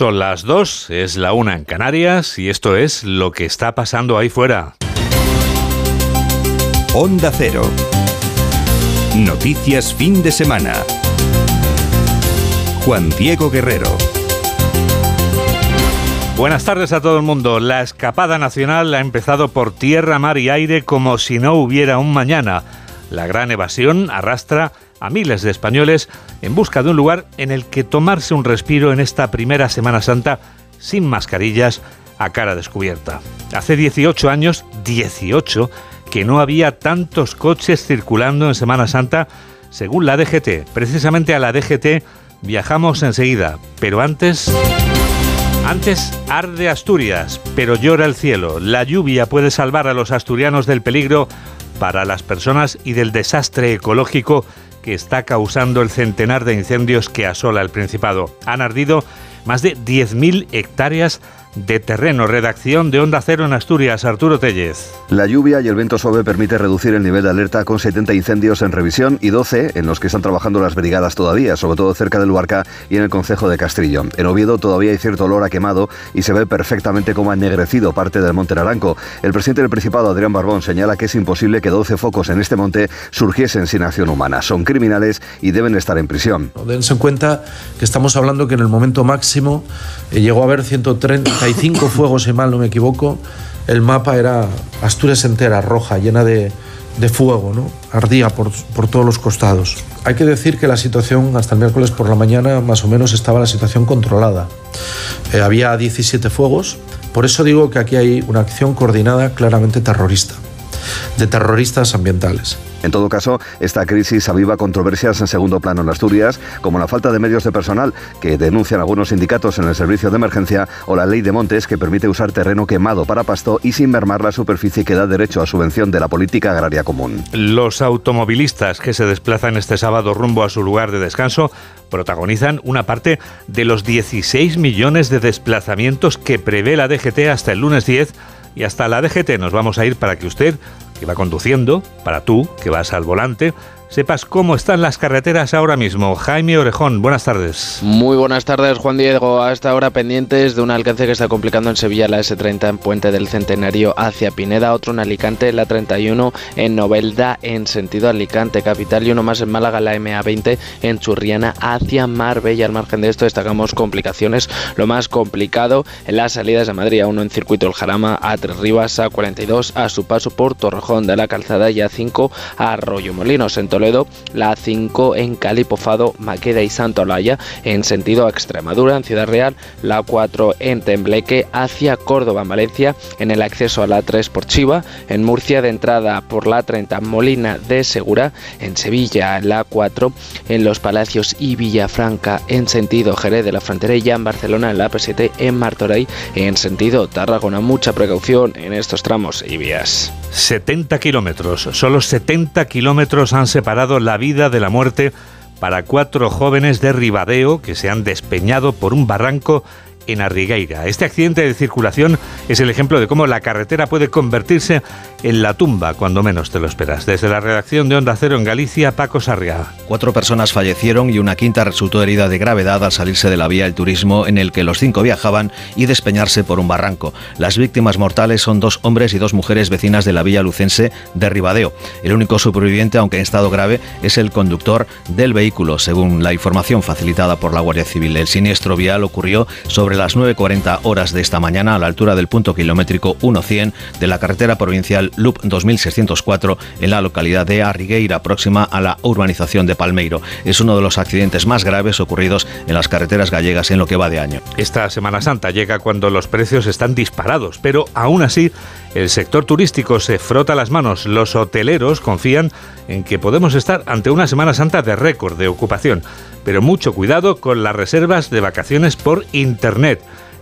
Son las dos, es la una en Canarias y esto es lo que está pasando ahí fuera. Onda Cero. Noticias fin de semana. Juan Diego Guerrero. Buenas tardes a todo el mundo. La escapada nacional ha empezado por tierra, mar y aire como si no hubiera un mañana. La gran evasión arrastra a miles de españoles en busca de un lugar en el que tomarse un respiro en esta primera Semana Santa sin mascarillas a cara descubierta. Hace 18 años, 18, que no había tantos coches circulando en Semana Santa según la DGT. Precisamente a la DGT viajamos enseguida, pero antes... Antes arde Asturias, pero llora el cielo. La lluvia puede salvar a los asturianos del peligro para las personas y del desastre ecológico que está causando el centenar de incendios que asola el Principado. Han ardido más de 10.000 hectáreas de terreno. Redacción de Onda Cero en Asturias, Arturo Tellez. La lluvia y el viento suave permite reducir el nivel de alerta con 70 incendios en revisión y 12 en los que están trabajando las brigadas todavía, sobre todo cerca del Luarca y en el concejo de Castrillo. En Oviedo todavía hay cierto olor a quemado y se ve perfectamente cómo ha ennegrecido parte del Monte Naranco. El presidente del Principado, Adrián Barbón, señala que es imposible que 12 focos en este monte surgiesen sin acción humana. Son criminales y deben estar en prisión. Dense en cuenta que estamos hablando que en el momento máximo eh, llegó a haber 130 cinco fuegos, si mal no me equivoco. El mapa era Asturias entera, roja, llena de, fuego, ¿no? Ardía por, todos los costados. Hay que decir que la situación hasta el miércoles por la mañana más o menos estaba la situación controlada. Eh, había 17 fuegos, por eso digo que aquí hay una acción coordinada claramente terrorista, de terroristas ambientales. En todo caso, esta crisis aviva controversias en segundo plano en Asturias, como la falta de medios de personal que denuncian algunos sindicatos en el servicio de emergencia o la ley de montes que permite usar terreno quemado para pasto y sin mermar la superficie que da derecho a subvención de la política agraria común. Los automovilistas que se desplazan este sábado rumbo a su lugar de descanso protagonizan una parte de los 16 millones de desplazamientos que prevé la DGT hasta el lunes 10 y hasta la DGT nos vamos a ir para que usted que va conduciendo, para tú, que vas al volante, sepas cómo están las carreteras ahora mismo. Jaime Orejón, buenas tardes. Muy buenas tardes, Juan Diego. A esta hora pendientes de un alcance que está complicando en Sevilla la S30 en Puente del Centenario hacia Pineda, otro en Alicante, la 31 en Novelda en sentido Alicante capital y uno más en Málaga, la MA20 en Churriana hacia Marbella. Al margen de esto destacamos complicaciones. Lo más complicado en las salidas de Madrid, a uno en Circuito El Jarama, a Tres Rivas, a 42 a su paso por Torrejón de la Calzada y a 5 a Arroyo Molinos en Toledo, la A5 en Calipofado, Maqueda y Santo Olaya en sentido a Extremadura, en Ciudad Real, la 4 en Tembleque hacia Córdoba, en Valencia, en el acceso a la 3 por Chiva, en Murcia de entrada por la 30 Molina de Segura, en Sevilla la 4 en Los Palacios y Villafranca en sentido Jerez de la Frontera y ya en Barcelona en la P7 en Martorey en sentido Tarragona. Mucha precaución en estos tramos y vías. 70 kilómetros, solo 70 kilómetros han separado la vida de la muerte para cuatro jóvenes de Ribadeo que se han despeñado por un barranco en Arrigueira. Este accidente de circulación es el ejemplo de cómo la carretera puede convertirse en la tumba cuando menos te lo esperas. Desde la redacción de Onda Cero en Galicia, Paco Sarriá. Cuatro personas fallecieron y una quinta resultó herida de gravedad al salirse de la vía del turismo en el que los cinco viajaban y despeñarse por un barranco. Las víctimas mortales son dos hombres y dos mujeres vecinas de la villa lucense de Ribadeo. El único superviviente, aunque en estado grave, es el conductor del vehículo, según la información facilitada por la Guardia Civil. El siniestro vial ocurrió sobre las 9.40 horas de esta mañana a la altura del punto kilométrico 100 de la carretera provincial Loop 2604 en la localidad de Arrigueira, próxima a la urbanización de Palmeiro. Es uno de los accidentes más graves ocurridos en las carreteras gallegas en lo que va de año. Esta Semana Santa llega cuando los precios están disparados, pero aún así el sector turístico se frota las manos. Los hoteleros confían en que podemos estar ante una Semana Santa de récord de ocupación pero mucho cuidado con las reservas de vacaciones por Internet.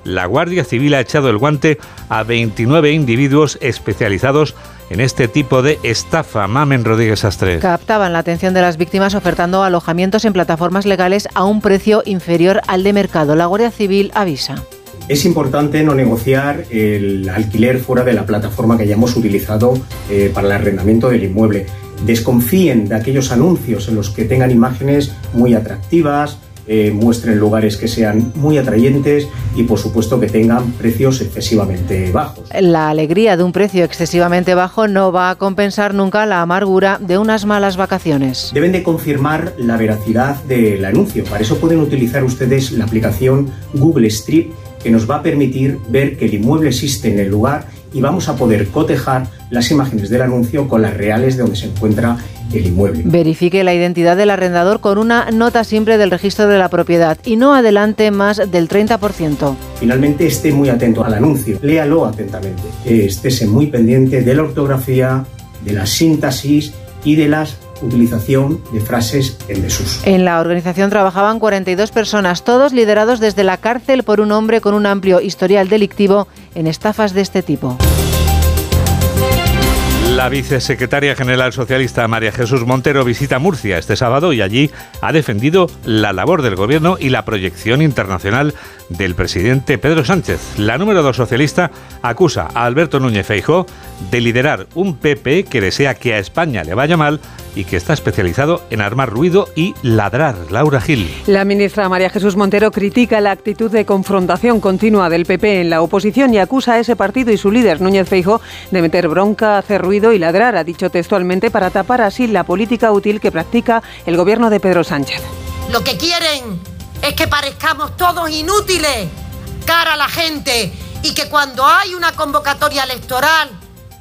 La Guardia Civil ha echado el guante a 29 individuos especializados en este tipo de estafa. Mamen Rodríguez Astre. Captaban la atención de las víctimas ofertando alojamientos en plataformas legales a un precio inferior al de mercado. La Guardia Civil avisa. Es importante no negociar el alquiler fuera de la plataforma que hayamos utilizado eh, para el arrendamiento del inmueble desconfíen de aquellos anuncios en los que tengan imágenes muy atractivas, eh, muestren lugares que sean muy atrayentes y por supuesto que tengan precios excesivamente bajos. La alegría de un precio excesivamente bajo no va a compensar nunca la amargura de unas malas vacaciones. Deben de confirmar la veracidad del anuncio. Para eso pueden utilizar ustedes la aplicación Google Street que nos va a permitir ver que el inmueble existe en el lugar y vamos a poder cotejar las imágenes del anuncio con las reales de donde se encuentra el inmueble. Verifique la identidad del arrendador con una nota simple del registro de la propiedad y no adelante más del 30%. Finalmente, esté muy atento al anuncio, léalo atentamente, estése muy pendiente de la ortografía, de la síntesis y de las utilización de frases en desuso. En la organización trabajaban 42 personas, todos liderados desde la cárcel por un hombre con un amplio historial delictivo en estafas de este tipo. La vicesecretaria general socialista María Jesús Montero visita Murcia este sábado y allí ha defendido la labor del gobierno y la proyección internacional del presidente Pedro Sánchez. La número dos socialista acusa a Alberto Núñez Feijó de liderar un PP que desea que a España le vaya mal y que está especializado en armar ruido y ladrar. Laura Gil. La ministra María Jesús Montero critica la actitud de confrontación continua del PP en la oposición y acusa a ese partido y su líder Núñez Feijo de meter bronca, hacer ruido y ladrar, ha dicho textualmente, para tapar así la política útil que practica el gobierno de Pedro Sánchez. Lo que quieren es que parezcamos todos inútiles cara a la gente y que cuando hay una convocatoria electoral,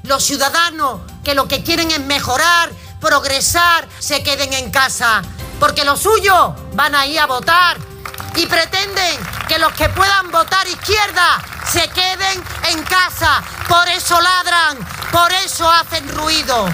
los ciudadanos que lo que quieren es mejorar, progresar, se queden en casa. Porque los suyos van a ir a votar y pretenden que los que puedan votar izquierda se queden en casa. Por eso ladran, por eso hacen ruido.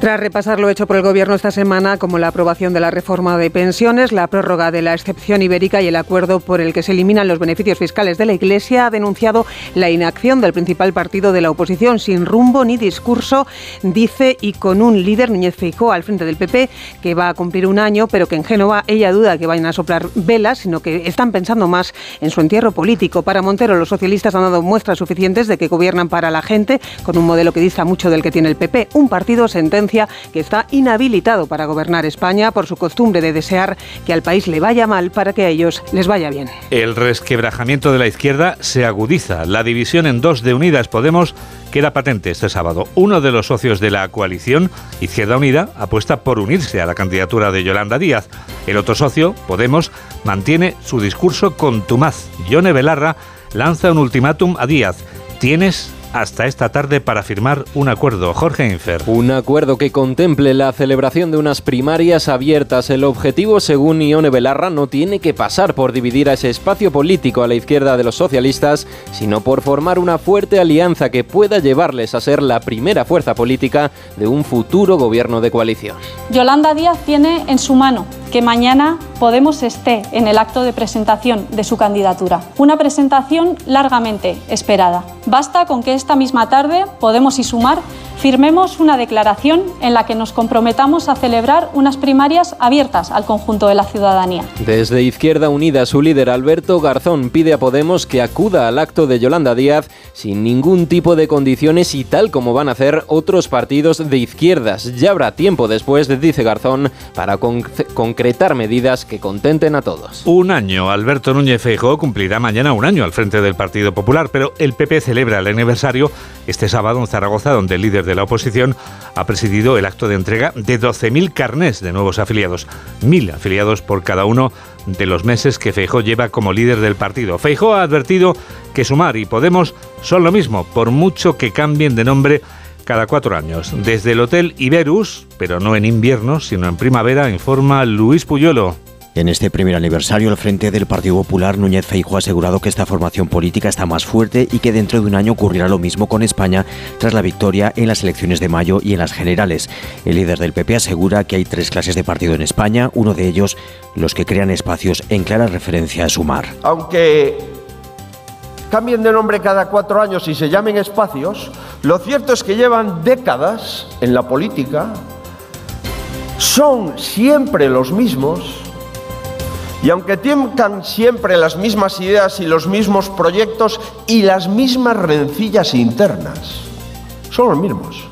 Tras repasar lo hecho por el Gobierno esta semana, como la aprobación de la reforma de pensiones, la prórroga de la excepción ibérica y el acuerdo por el que se eliminan los beneficios fiscales de la Iglesia, ha denunciado la inacción del principal partido de la oposición, sin rumbo ni discurso, dice, y con un líder, Núñez Feijó, al frente del PP, que va a cumplir un año, pero que en Génova ella duda que vayan a soplar velas, sino que están pensando más en su entierro político. Para Montero, los socialistas han dado muestras suficientes de que gobiernan para la gente, con un modelo que dista mucho del que tiene el PP. Un partido sentencia que está inhabilitado para gobernar España por su costumbre de desear que al país le vaya mal para que a ellos les vaya bien. El resquebrajamiento de la izquierda se agudiza. La división en dos de Unidas Podemos queda patente este sábado. Uno de los socios de la coalición, Izquierda Unida, apuesta por unirse a la candidatura de Yolanda Díaz. El otro socio, Podemos, mantiene su discurso contumaz. Yone Belarra lanza un ultimátum a Díaz. Tienes hasta esta tarde para firmar un acuerdo. Jorge Infer. Un acuerdo que contemple la celebración de unas primarias abiertas. El objetivo, según Ione Belarra, no tiene que pasar por dividir a ese espacio político a la izquierda de los socialistas, sino por formar una fuerte alianza que pueda llevarles a ser la primera fuerza política de un futuro gobierno de coalición. Yolanda Díaz tiene en su mano que mañana Podemos esté en el acto de presentación de su candidatura. Una presentación largamente esperada. Basta con que esta misma tarde Podemos y Sumar firmemos una declaración en la que nos comprometamos a celebrar unas primarias abiertas al conjunto de la ciudadanía. Desde Izquierda Unida, su líder Alberto Garzón pide a Podemos que acuda al acto de Yolanda Díaz sin ningún tipo de condiciones y tal como van a hacer otros partidos de izquierdas. Ya habrá tiempo después, dice Garzón, para concretar medidas que contenten a todos. Un año. Alberto Núñez Feijóo cumplirá mañana un año al frente del Partido Popular, pero el PP celebra el aniversario este sábado en Zaragoza, donde el líder de la oposición ha presidido el acto de entrega de 12.000 carnés de nuevos afiliados, mil afiliados por cada uno de los meses que Feijó lleva como líder del partido. Feijó ha advertido que Sumar y Podemos son lo mismo, por mucho que cambien de nombre cada cuatro años. Desde el Hotel Iberus, pero no en invierno, sino en primavera, informa Luis Puyolo. En este primer aniversario, el Frente del Partido Popular, Núñez Feijóo ha asegurado que esta formación política está más fuerte y que dentro de un año ocurrirá lo mismo con España tras la victoria en las elecciones de mayo y en las generales. El líder del PP asegura que hay tres clases de partido en España, uno de ellos los que crean espacios en clara referencia a Sumar. Aunque cambien de nombre cada cuatro años y se llamen espacios, lo cierto es que llevan décadas en la política, son siempre los mismos, y aunque tientan siempre las mismas ideas y los mismos proyectos y las mismas rencillas internas, son los mismos.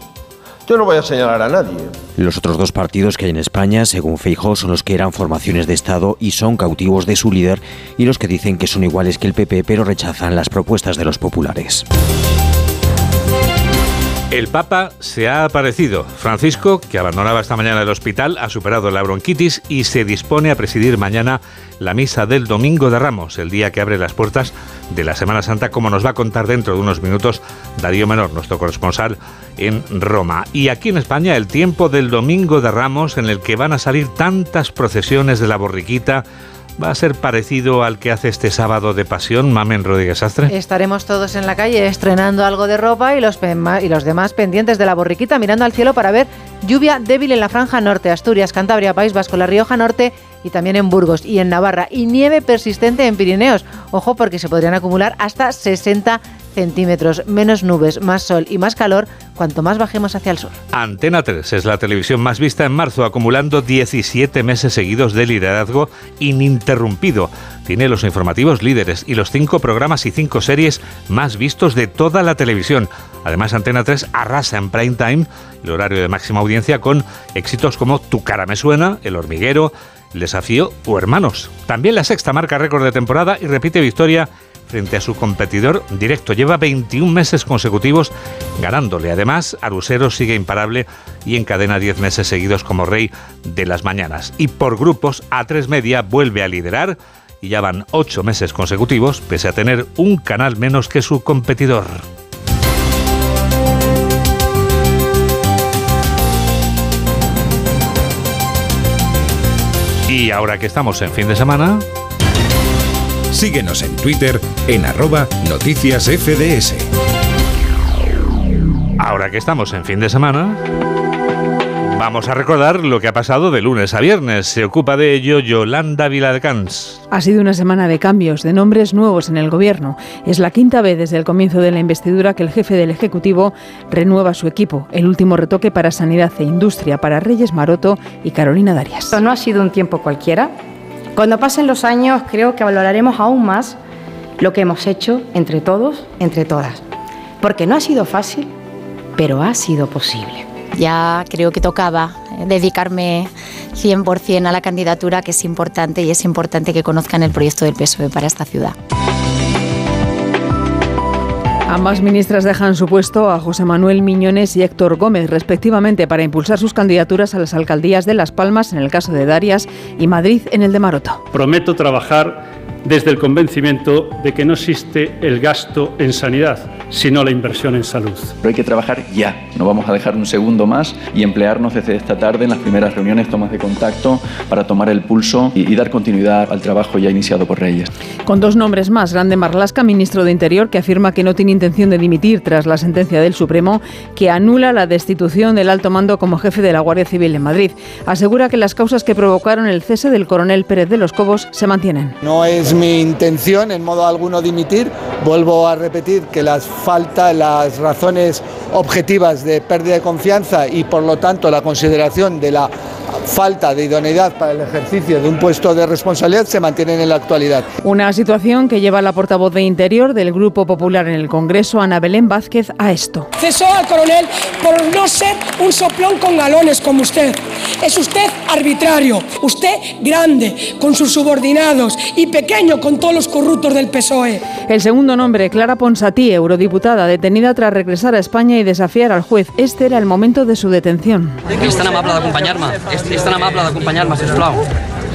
Yo no voy a señalar a nadie. Los otros dos partidos que hay en España, según Feijóo, son los que eran formaciones de Estado y son cautivos de su líder y los que dicen que son iguales que el PP pero rechazan las propuestas de los populares. El Papa se ha aparecido. Francisco, que abandonaba esta mañana el hospital, ha superado la bronquitis y se dispone a presidir mañana la misa del Domingo de Ramos, el día que abre las puertas de la Semana Santa, como nos va a contar dentro de unos minutos Darío Menor, nuestro corresponsal en Roma. Y aquí en España, el tiempo del Domingo de Ramos, en el que van a salir tantas procesiones de la borriquita, va a ser parecido al que hace este sábado de pasión, Mamen Rodríguez Astre. Estaremos todos en la calle estrenando algo de ropa y los, y los demás pendientes de la borriquita mirando al cielo para ver lluvia débil en la franja norte, Asturias, Cantabria, País Vasco, La Rioja Norte y también en Burgos y en Navarra y nieve persistente en Pirineos. Ojo porque se podrían acumular hasta 60 centímetros, menos nubes, más sol y más calor cuanto más bajemos hacia el sur. Antena 3 es la televisión más vista en marzo, acumulando 17 meses seguidos de liderazgo ininterrumpido. Tiene los informativos líderes y los cinco programas y cinco series más vistos de toda la televisión. Además, Antena 3 arrasa en prime time, el horario de máxima audiencia, con éxitos como Tu cara me suena, El hormiguero, El desafío o Hermanos. También la sexta marca récord de temporada y repite victoria frente a su competidor directo. Lleva 21 meses consecutivos ganándole. Además, Arusero sigue imparable y encadena 10 meses seguidos como rey de las mañanas. Y por grupos, A3 Media vuelve a liderar y ya van 8 meses consecutivos, pese a tener un canal menos que su competidor. Y ahora que estamos en fin de semana, Síguenos en Twitter en arroba noticias FDS. Ahora que estamos en fin de semana, vamos a recordar lo que ha pasado de lunes a viernes. Se ocupa de ello Yolanda Viladecans. Ha sido una semana de cambios, de nombres nuevos en el gobierno. Es la quinta vez desde el comienzo de la investidura que el jefe del Ejecutivo renueva su equipo. El último retoque para Sanidad e Industria para Reyes Maroto y Carolina Darias. No ha sido un tiempo cualquiera cuando pasen los años creo que valoraremos aún más lo que hemos hecho entre todos, entre todas. Porque no ha sido fácil, pero ha sido posible. Ya creo que tocaba dedicarme 100% a la candidatura, que es importante y es importante que conozcan el proyecto del PSOE para esta ciudad. Ambas ministras dejan su puesto a José Manuel Miñones y Héctor Gómez, respectivamente, para impulsar sus candidaturas a las alcaldías de Las Palmas, en el caso de Darias, y Madrid, en el de Maroto. Prometo trabajar desde el convencimiento de que no existe el gasto en sanidad, sino la inversión en salud. Pero hay que trabajar ya, no vamos a dejar un segundo más y emplearnos desde esta tarde en las primeras reuniones, tomas de contacto, para tomar el pulso y, dar continuidad al trabajo ya iniciado por Reyes. Con dos nombres más, Grande Marlasca, ministro de Interior, que afirma que no tiene intención de dimitir tras la sentencia del Supremo, que anula la destitución del alto mando como jefe de la Guardia Civil en Madrid. Asegura que las causas que provocaron el cese del coronel Pérez de los Cobos se mantienen. No es mi intención en modo alguno dimitir. Vuelvo a repetir que las falta las razones objetivas de pérdida de confianza y por lo tanto la consideración de la falta de idoneidad para el ejercicio de un puesto de responsabilidad se mantienen en la actualidad. Una situación que lleva la portavoz de Interior del Grupo Popular en el Congreso, Ana Belén Vázquez, a esto. Cesó al coronel por no ser un soplón con galones como usted. Es usted arbitrario, usted grande con sus subordinados y pequeño con todos los corruptos del PSOE. El segundo nombre, Clara Ponsatí, eurodiputada, detenida tras regresar a España y desafiar al juez. Este era el momento de su detención. Es tan amable de acompañarme, es, es tan amable d'acompanyar-me, sisplau.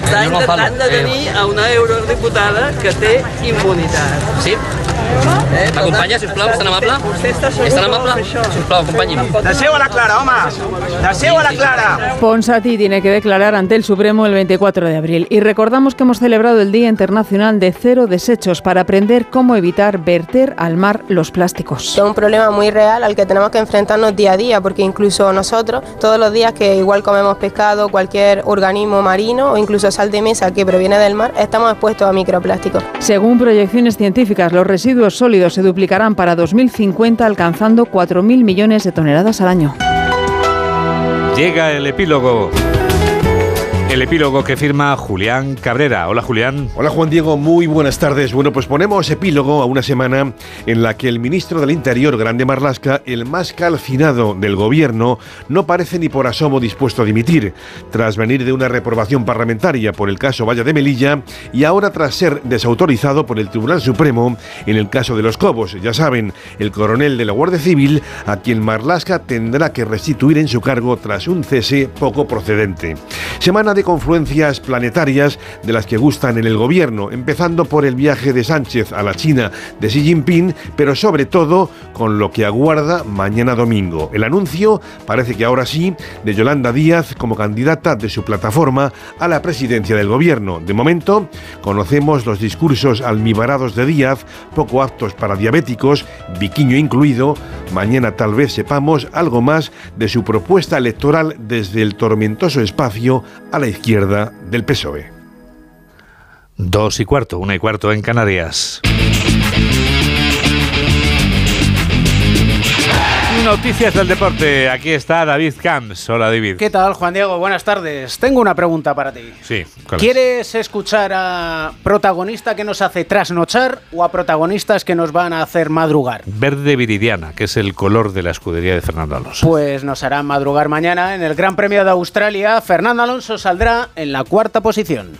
Està intentant detenir a una eurodiputada que té immunitat. Sí? M'acompanya, sisplau, és tan amable? És tan amable? Sisplau, acompanyi'm. Deixeu a la Clara, home! Deixeu a la Clara! Ponsati tiene que declarar ante el Supremo el 24 de abril. Y recordamos que hemos celebrado el Día Internacional de Cero Desechos para aprender cómo evitar verter al mar los plásticos. Es un problema muy real al que tenemos que enfrentarnos día a día, porque incluso nosotros, todos los días que igual comemos pescado, cualquier organismo marino o incluso sal de mesa que proviene del mar, estamos expuestos a microplásticos. Según proyecciones científicas, los residuos sólidos se duplicarán para 2050 alcanzando 4.000 millones de toneladas al año. Llega el epílogo. El epílogo que firma Julián Cabrera. Hola Julián. Hola Juan Diego, muy buenas tardes. Bueno, pues ponemos epílogo a una semana en la que el ministro del Interior, Grande Marlasca, el más calcinado del gobierno, no parece ni por asomo dispuesto a dimitir, tras venir de una reprobación parlamentaria por el caso Valla de Melilla y ahora tras ser desautorizado por el Tribunal Supremo en el caso de los Cobos. Ya saben, el coronel de la Guardia Civil, a quien Marlasca tendrá que restituir en su cargo tras un cese poco procedente. Semana de confluencias planetarias de las que gustan en el gobierno, empezando por el viaje de Sánchez a la China de Xi Jinping, pero sobre todo con lo que aguarda mañana domingo. El anuncio, parece que ahora sí, de Yolanda Díaz como candidata de su plataforma a la presidencia del gobierno. De momento, conocemos los discursos almibarados de Díaz, poco aptos para diabéticos, biquiño incluido. Mañana tal vez sepamos algo más de su propuesta electoral desde el tormentoso espacio a la izquierda del PSOE. Dos y cuarto, una y cuarto en Canarias. Noticias del deporte. Aquí está David Camps. Hola, David. ¿Qué tal, Juan Diego? Buenas tardes. Tengo una pregunta para ti. Sí. ¿Quieres escuchar a protagonista que nos hace trasnochar o a protagonistas que nos van a hacer madrugar? Verde viridiana, que es el color de la escudería de Fernando Alonso. Pues nos hará madrugar mañana en el Gran Premio de Australia. Fernando Alonso saldrá en la cuarta posición.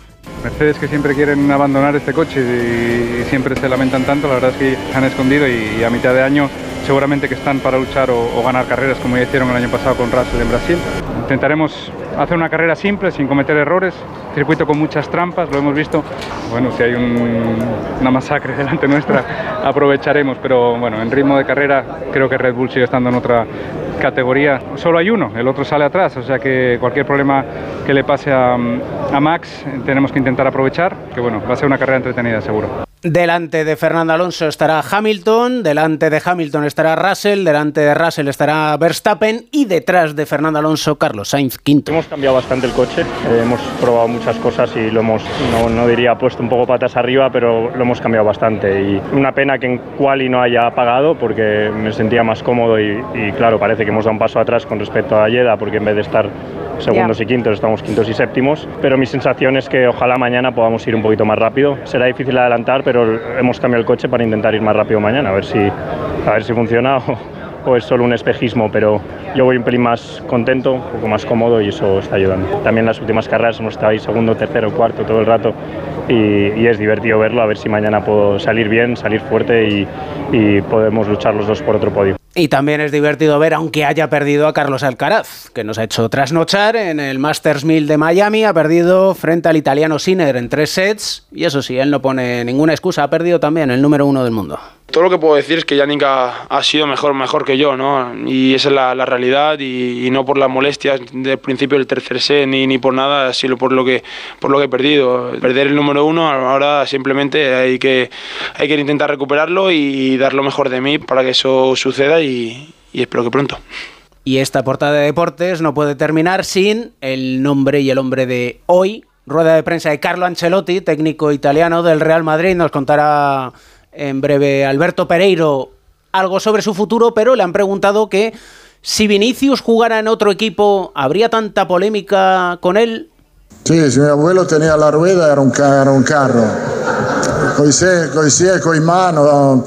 Mercedes que siempre quieren abandonar este coche y siempre se lamentan tanto, la verdad es que se han escondido y a mitad de año seguramente que están para luchar o, ganar carreras como ya hicieron el año pasado con Russell en Brasil. Intentaremos hacer una carrera simple, sin cometer errores, circuito con muchas trampas, lo hemos visto. Bueno, si hay una masacre delante nuestra, aprovecharemos, pero bueno, en ritmo de carrera creo que Red Bull sigue estando en otra categoría. Solo hay uno, el otro sale atrás, o sea que cualquier problema que le pase a, a Max tenemos que intentar aprovechar, que bueno, va a ser una carrera entretenida seguro. Delante de Fernando Alonso estará Hamilton, delante de Hamilton estará Russell, delante de Russell estará Verstappen y detrás de Fernando Alonso Carlos Sainz quinto. Hemos cambiado bastante el coche, eh, hemos probado muchas cosas y lo hemos, no, diría puesto un poco patas arriba, pero lo hemos cambiado bastante. Y una pena que en quali no haya apagado porque me sentía más cómodo y, claro, parece que hemos dado un paso atrás con respecto a Yeda porque en vez de estar segundos y quintos estamos quintos y séptimos. Pero mi sensación es que ojalá mañana podamos ir un poquito más rápido. Será difícil adelantar, pero hemos cambiado el coche para intentar ir más rápido mañana, a ver si, a ver si funciona o, es solo un espejismo, pero yo voy un pelín más contento, un poco más cómodo y eso está ayudando. También las últimas carreras hemos estado ahí segundo, tercero, cuarto todo el rato y, es divertido verlo, a ver si mañana puedo salir bien, salir fuerte y, y podemos luchar los dos por otro podio. Y también es divertido ver, aunque haya perdido a Carlos Alcaraz, que nos ha hecho trasnochar en el Masters 1000 de Miami, ha perdido frente al italiano Sinner en tres sets, y eso sí, él no pone ninguna excusa, ha perdido también el número uno del mundo. Todo lo que puedo decir es que Yannick ha, sido mejor, mejor que yo, ¿no? Y esa es la, realidad y, no por las molestias del principio del tercer set ni, ni por nada, sino por lo, que, por lo que he perdido. Perder el número uno, ahora simplemente hay que, hay que intentar recuperarlo y dar lo mejor de mí para que eso suceda y, y espero que pronto. Y esta portada de deportes no puede terminar sin el nombre y el hombre de hoy. Rueda de prensa de Carlo Ancelotti, técnico italiano del Real Madrid, nos contará en breve Alberto Pereiro algo sobre su futuro, pero le han preguntado que si Vinicius jugara en otro equipo, ¿habría tanta polémica con él? Sí, si mi abuelo tenía la rueda era un, era un carro. Con y con mano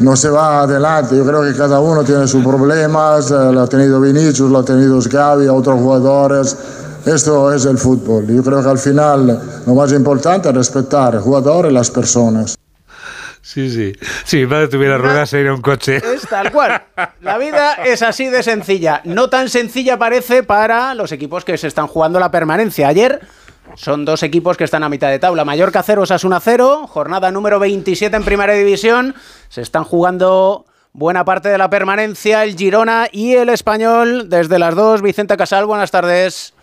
no se va adelante. Yo creo que cada uno tiene sus problemas. Eh, lo ha tenido Vinicius, lo ha tenido Scavi, otros jugadores. Esto es el fútbol. Yo creo que al final lo más importante es respetar el jugador y las personas. Sí, sí. Si mi padre tuviera ruedas, sería un coche. Es tal cual. La vida es así de sencilla. No tan sencilla parece para los equipos que se están jugando la permanencia. Ayer son dos equipos que están a mitad de tabla. Mallorca 0, Osasuna 0. Jornada número 27 en Primera División. Se están jugando buena parte de la permanencia. El Girona y el Español. Desde las dos, Vicente Casal, buenas tardes.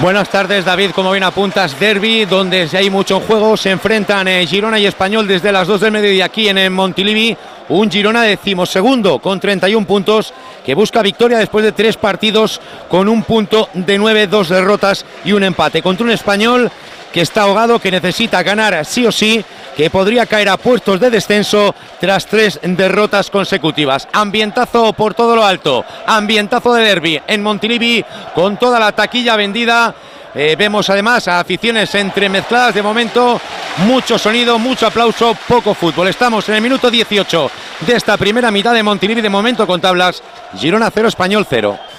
Buenas tardes, David. Como bien apuntas, Derby, donde hay mucho juego. Se enfrentan eh, Girona y Español desde las 2 del mediodía aquí en, Montilivi. Un Girona decimosegundo con 31 puntos que busca victoria después de tres partidos con un punto de 9, dos derrotas y un empate. Contra un Español que está ahogado, que necesita ganar sí o sí, que podría caer a puestos de descenso tras tres derrotas consecutivas. Ambientazo por todo lo alto, ambientazo de derby en Montilivi con toda la taquilla vendida. Eh, vemos además a aficiones entremezcladas de momento, mucho sonido, mucho aplauso, poco fútbol. Estamos en el minuto 18 de esta primera mitad de Montilivi de momento con tablas. Girona 0, Español 0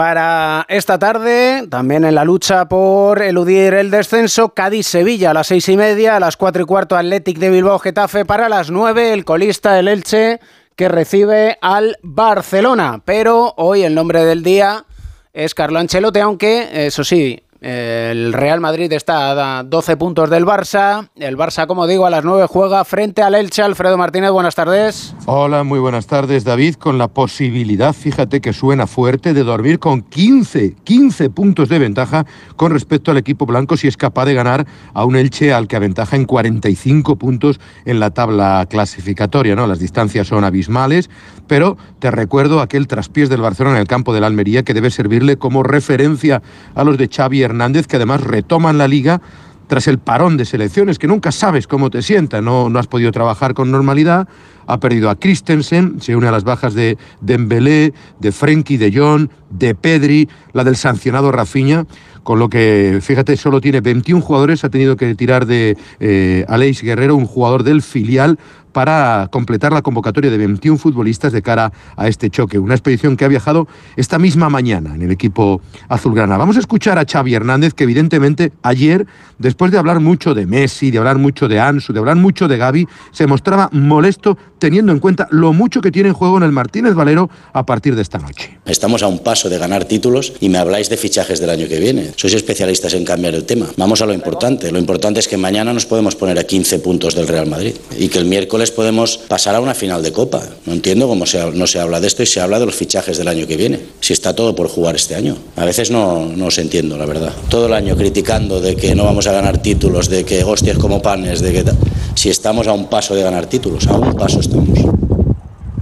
para esta tarde, también en la lucha por eludir el descenso, Cádiz-Sevilla a las seis y media, a las cuatro y cuarto Athletic de Bilbao-Getafe, para las nueve el colista, el Elche, que recibe al Barcelona. Pero hoy el nombre del día es Carlo Ancelotti, aunque, eso sí, el Real Madrid está a 12 puntos del Barça. El Barça, como digo, a las 9 juega frente al Elche. Alfredo Martínez, buenas tardes. Hola, muy buenas tardes, David. Con la posibilidad, fíjate que suena fuerte, de dormir con 15, 15 puntos de ventaja con respecto al equipo blanco si es capaz de ganar a un Elche al que aventaja en 45 puntos en la tabla clasificatoria. ¿no? Las distancias son abismales, pero te recuerdo aquel traspiés del Barcelona en el campo de la Almería que debe servirle como referencia a los de Xavi Hernández, que además retoman la liga tras el parón de selecciones, que nunca sabes cómo te sienta, no, no has podido trabajar con normalidad, ha perdido a Christensen, se une a las bajas de Dembélé, de Frenkie, de John, de Pedri, la del sancionado Rafinha, con lo que, fíjate, solo tiene 21 jugadores, ha tenido que tirar de eh, Aleix Guerrero, un jugador del filial, para completar la convocatoria de 21 futbolistas de cara a este choque. Una expedición que ha viajado esta misma mañana en el equipo azulgrana. Vamos a escuchar a Xavi Hernández, que evidentemente ayer, después de hablar mucho de Messi, de hablar mucho de Ansu, de hablar mucho de Gaby, se mostraba molesto teniendo en cuenta lo mucho que tiene en juego en el Martínez Valero a partir de esta noche. Estamos a un paso de ganar títulos y me habláis de fichajes del año que viene. Sois especialistas en cambiar el tema. Vamos a lo importante. Lo importante es que mañana nos podemos poner a 15 puntos del Real Madrid y que el miércoles podemos pasar a una final de Copa. No entiendo cómo se, no se habla de esto y se habla de los fichajes del año que viene. Si está todo por jugar este año. A veces no, no os entiendo, la verdad. Todo el año criticando de que no vamos a ganar títulos, de que hostias como panes, de que... Si estamos a un paso de ganar títulos, a un paso estamos.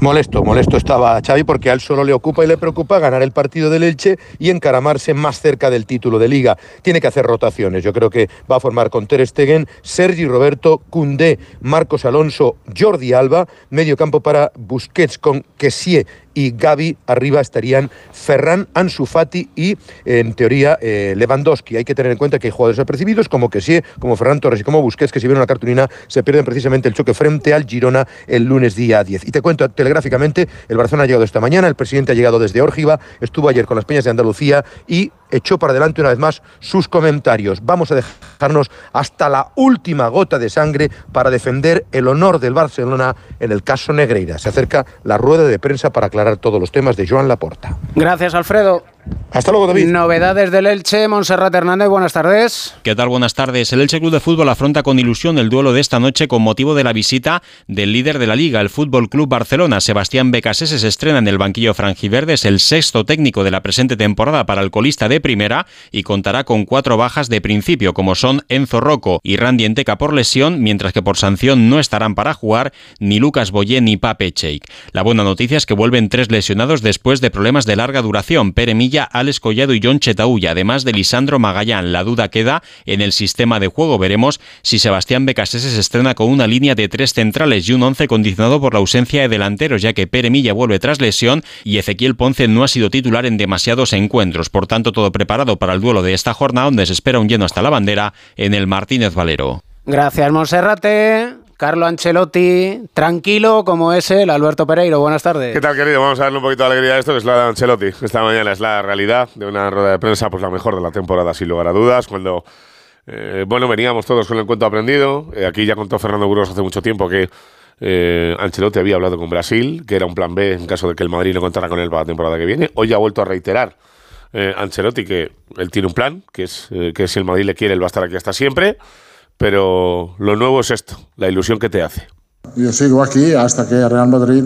Molesto, molesto estaba Xavi porque a él solo le ocupa y le preocupa ganar el partido del Elche y encaramarse más cerca del título de liga. Tiene que hacer rotaciones. Yo creo que va a formar con Ter Stegen, Sergi Roberto, Cundé, Marcos Alonso, Jordi Alba, medio campo para Busquets con Kessie y Gaby arriba estarían Ferran, Ansu Fati y, en teoría, eh, Lewandowski. Hay que tener en cuenta que hay jugadores apercibidos como Kessie, como Ferran Torres y como Busquets, que si vieron la cartulina se pierden precisamente el choque frente al Girona el lunes día 10. Y te cuento telegráficamente, el Barcelona ha llegado esta mañana, el presidente ha llegado desde Órgiva, estuvo ayer con las Peñas de Andalucía y echó para adelante una vez más sus comentarios. Vamos a dejarnos hasta la última gota de sangre para defender el honor del Barcelona en el caso Negreira. Se acerca la rueda de prensa para aclarar todos los temas de Joan Laporta. Gracias, Alfredo. Hasta luego, David. Novedades del Elche, Monserrat Hernández, buenas tardes. ¿Qué tal? Buenas tardes. El Elche Club de Fútbol afronta con ilusión el duelo de esta noche con motivo de la visita del líder de la liga, el Fútbol Club Barcelona. Sebastián Becasese se estrena en el banquillo franjiverde, es el sexto técnico de la presente temporada para el colista de primera y contará con cuatro bajas de principio, como son Enzo Rocco y Randy Enteca por lesión, mientras que por sanción no estarán para jugar ni Lucas Boyé ni Pape Cheik. La buena noticia es que vuelven tres lesionados después de problemas de larga duración. Pere Milla, Alex Collado y John Chetaulla, además de Lisandro Magallán. La duda queda en el sistema de juego. Veremos si Sebastián Becasese se estrena con una línea de tres centrales y un once condicionado por la ausencia de delanteros, ya que Pere Milla vuelve tras lesión y Ezequiel Ponce no ha sido titular en demasiados encuentros. Por tanto, todo preparado para el duelo de esta jornada, donde se espera un lleno hasta la bandera en el Martínez Valero. Gracias, Monserrate. Carlo Ancelotti, tranquilo como es el Alberto Pereiro. Buenas tardes. ¿Qué tal, querido? Vamos a darle un poquito de alegría a esto, que es la de Ancelotti. Esta mañana es la realidad de una rueda de prensa, pues la mejor de la temporada, sin lugar a dudas. Cuando, eh, bueno, veníamos todos con el cuento aprendido. Eh, aquí ya contó Fernando Burgos hace mucho tiempo que eh, Ancelotti había hablado con Brasil, que era un plan B en caso de que el Madrid no contara con él para la temporada que viene. Hoy ha vuelto a reiterar eh, Ancelotti que él tiene un plan, que es eh, que si el Madrid le quiere, él va a estar aquí hasta siempre. Pero lo nuevo es esto, la ilusión que te hace. Yo sigo aquí hasta que Real Madrid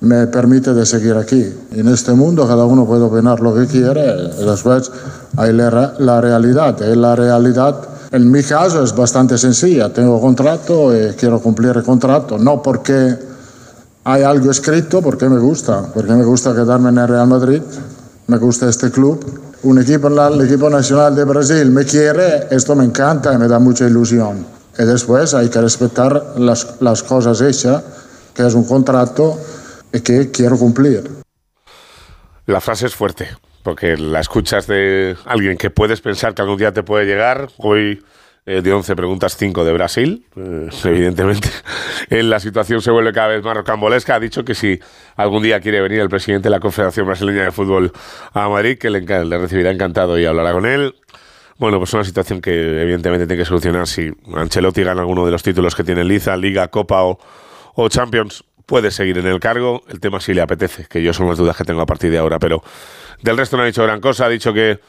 me permite de seguir aquí. En este mundo cada uno puede opinar lo que quiere, después hay la realidad. Y la realidad, en mi caso, es bastante sencilla. Tengo contrato y quiero cumplir el contrato, no porque hay algo escrito, porque me gusta, porque me gusta quedarme en el Real Madrid, me gusta este club. Un equipo, el equipo nacional de Brasil me quiere, esto me encanta y me da mucha ilusión. Y después hay que respetar las, las cosas hechas, que es un contrato y que quiero cumplir. La frase es fuerte. porque la escuchas de alguien que puedes pensar que algún día te puede llegar. Hoy eh, de 11 preguntas, 5 de Brasil, eh, evidentemente. En la situación se vuelve cada vez más rocambolesca. Ha dicho que si algún día quiere venir el presidente de la Confederación Brasileña de Fútbol a Madrid, que le, le recibirá encantado y hablará con él. Bueno, pues una situación que evidentemente tiene que solucionar si Ancelotti gana alguno de los títulos que tiene Liza, Liga, Copa o, Champions. Puede seguir en el cargo. El tema si le apetece, que yo son las dudas que tengo a partir de ahora. Pero del resto no ha dicho gran cosa. Ha dicho que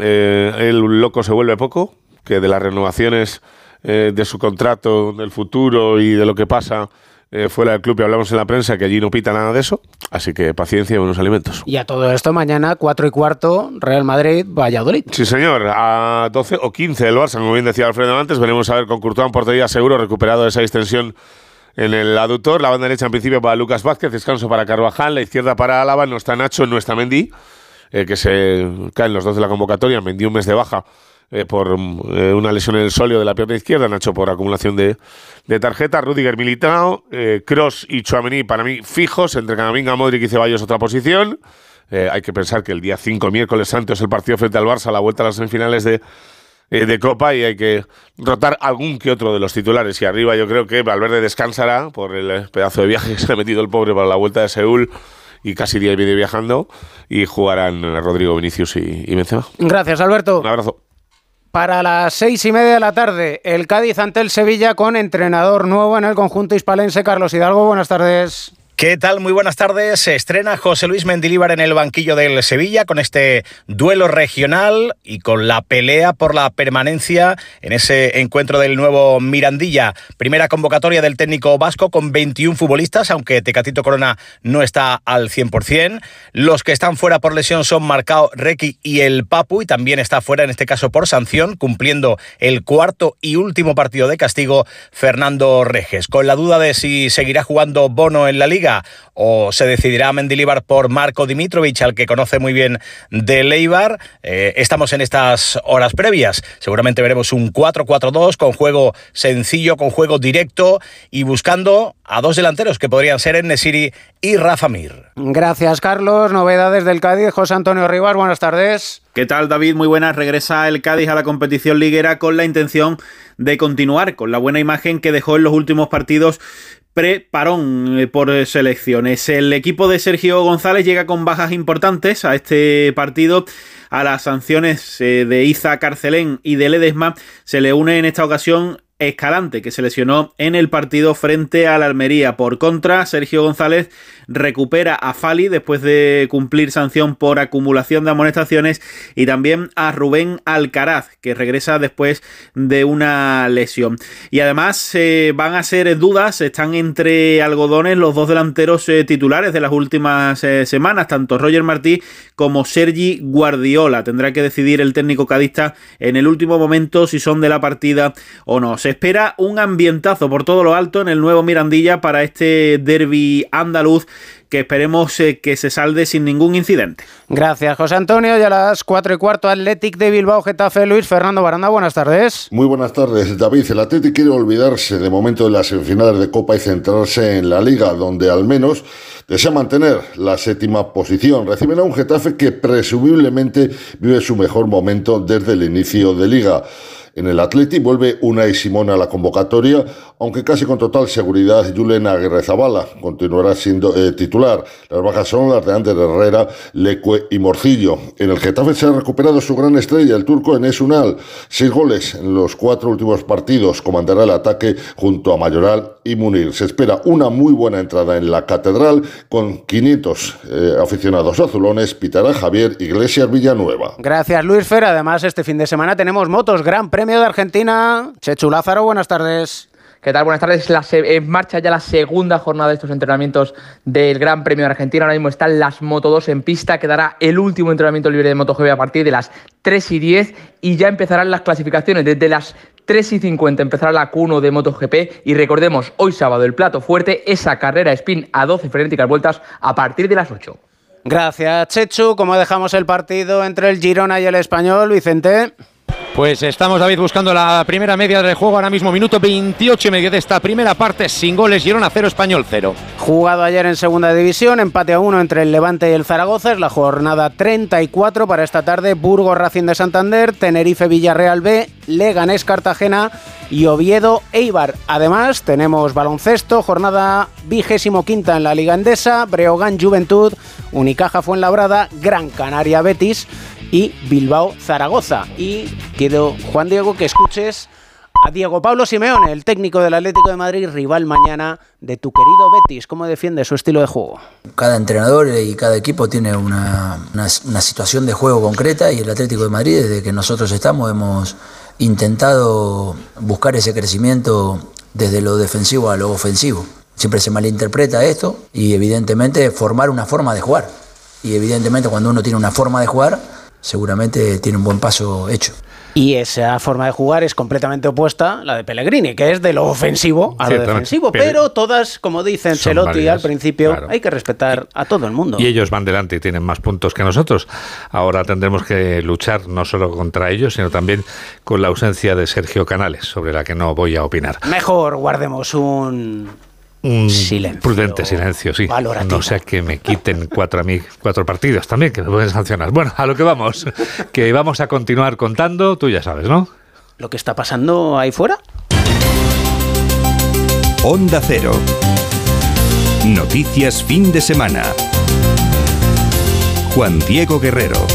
eh, el loco se vuelve poco, que de las renovaciones eh, de su contrato, del futuro y de lo que pasa eh, fuera del club y hablamos en la prensa, que allí no pita nada de eso. Así que paciencia y buenos alimentos. Y a todo esto, mañana, 4 y cuarto, Real Madrid, Valladolid. Sí, señor. A 12 o 15 el Barça, como bien decía Alfredo antes. Veremos a ver con Courtois en portería seguro, recuperado de esa extensión en el aductor. La banda derecha en principio para Lucas Vázquez, descanso para Carvajal, la izquierda para Álava, no está Nacho, no está Mendy, eh, que se caen los dos de la convocatoria. Mendy un mes de baja eh, por eh, una lesión en el solio de la pierna izquierda, Nacho por acumulación de, de tarjetas, Rudiger Militao, eh, Cross y Chouameni para mí fijos, entre Camavinga, Modric y Ceballos otra posición. Eh, hay que pensar que el día 5, miércoles santo, es el partido frente al Barça, la vuelta a las semifinales de, eh, de Copa y hay que rotar algún que otro de los titulares. Y arriba yo creo que Valverde descansará por el eh, pedazo de viaje que se ha metido el pobre para la vuelta de Seúl y casi día y medio viajando y jugarán eh, Rodrigo Vinicius y, y Benzema. Gracias, Alberto. Un abrazo. Para las seis y media de la tarde, el Cádiz ante el Sevilla con entrenador nuevo en el conjunto hispalense. Carlos Hidalgo, buenas tardes. ¿Qué tal? Muy buenas tardes. Se estrena José Luis Mendilíbar en el banquillo del Sevilla con este duelo regional y con la pelea por la permanencia en ese encuentro del nuevo Mirandilla. Primera convocatoria del técnico vasco con 21 futbolistas, aunque Tecatito Corona no está al 100%. Los que están fuera por lesión son Marcao, Requi y el Papu y también está fuera en este caso por sanción, cumpliendo el cuarto y último partido de castigo Fernando Reges. Con la duda de si seguirá jugando Bono en la liga o se decidirá Mendilibar por Marco Dimitrovic, al que conoce muy bien de Leibar. Eh, estamos en estas horas previas. Seguramente veremos un 4-4-2 con juego sencillo, con juego directo y buscando a dos delanteros que podrían ser Nesiri y Rafa Mir. Gracias, Carlos. Novedades del Cádiz. José Antonio Rivas, buenas tardes. ¿Qué tal, David? Muy buenas. Regresa el Cádiz a la competición liguera con la intención de continuar con la buena imagen que dejó en los últimos partidos pre-parón eh, por selecciones. El equipo de Sergio González llega con bajas importantes a este partido. A las sanciones eh, de Iza Carcelén y de Ledesma se le une en esta ocasión Escalante, que se lesionó en el partido frente al Almería. Por contra, Sergio González recupera a Fali después de cumplir sanción por acumulación de amonestaciones y también a Rubén Alcaraz, que regresa después de una lesión. Y además eh, van a ser dudas, están entre algodones los dos delanteros eh, titulares de las últimas eh, semanas, tanto Roger Martí como Sergi Guardiola. Tendrá que decidir el técnico cadista en el último momento si son de la partida o no. Se espera un ambientazo por todo lo alto en el nuevo Mirandilla para este derby andaluz que esperemos eh, que se salde sin ningún incidente. Gracias, José Antonio. Y a las 4 y cuarto, Athletic de Bilbao, Getafe, Luis Fernando Baranda. Buenas tardes. Muy buenas tardes, David. El Athletic quiere olvidarse de momento de las semifinales de Copa y centrarse en la Liga, donde al menos desea mantener la séptima posición. Reciben a un Getafe que presumiblemente vive su mejor momento desde el inicio de Liga. En el Atleti vuelve Unai Simón a la convocatoria, aunque casi con total seguridad Julen Aguirrezabala continuará siendo eh, titular. Las bajas son las de Ander Herrera, Lecue y Morcillo. En el Getafe se ha recuperado su gran estrella, el turco Enes Unal. Seis goles en los cuatro últimos partidos. Comandará el ataque junto a Mayoral y Munir. Se espera una muy buena entrada en la catedral con 500 eh, aficionados azulones. Pitará Javier Iglesias Villanueva. Gracias, Luis Fer. Además, este fin de semana tenemos motos, Gran Premio de Argentina. Chechu Lázaro, buenas tardes. ¿Qué tal? Buenas tardes. La en marcha ya la segunda jornada de estos entrenamientos del Gran Premio de Argentina. Ahora mismo están las Moto 2 en pista. Quedará el último entrenamiento libre de MotoGP a partir de las 3 y 10 y ya empezarán las clasificaciones. Desde las 3 y 50 empezará la Q1 de MotoGP y recordemos, hoy sábado el plato fuerte, esa carrera spin a 12 frenéticas vueltas a partir de las 8. Gracias, Chechu. ¿Cómo dejamos el partido entre el Girona y el Español, Vicente? Pues estamos, David, buscando la primera media del juego. Ahora mismo, minuto 28 y medio de esta primera parte, sin goles. Girona 0, Español 0. Jugado ayer en segunda división, empate a uno entre el Levante y el Zaragoza. Es la jornada 34 para esta tarde. Burgos Racing de Santander, Tenerife Villarreal B, Leganés Cartagena y Oviedo Eibar. Además, tenemos baloncesto, jornada vigésimo quinta en la Liga Endesa, Breogán Juventud, Unicaja Fuenlabrada, Gran Canaria Betis y Bilbao Zaragoza. Y quiero, Juan Diego, que escuches a Diego Pablo Simeone, el técnico del Atlético de Madrid, rival mañana de tu querido Betis. ¿Cómo defiende su estilo de juego? Cada entrenador y cada equipo tiene una, una, una situación de juego concreta y el Atlético de Madrid, desde que nosotros estamos, hemos intentado buscar ese crecimiento desde lo defensivo a lo ofensivo. Siempre se malinterpreta esto y evidentemente formar una forma de jugar. Y evidentemente cuando uno tiene una forma de jugar, seguramente tiene un buen paso hecho. Y esa forma de jugar es completamente opuesta a la de Pellegrini, que es de lo ofensivo a lo defensivo. Pero, pero, todas, como dicen Celotti al principio, claro. hay que respetar a todo el mundo. Y ellos van delante y tienen más puntos que nosotros. Ahora tendremos que luchar no solo contra ellos, sino también con la ausencia de Sergio Canales, sobre la que no voy a opinar. Mejor guardemos un un silencio. prudente silencio, sí. Valorativo. No sea que me quiten cuatro, a mí, cuatro partidos también, que me pueden sancionar. Bueno, a lo que vamos, que vamos a continuar contando, tú ya sabes, ¿no? Lo que está pasando ahí fuera. Onda Cero. Noticias fin de semana. Juan Diego Guerrero.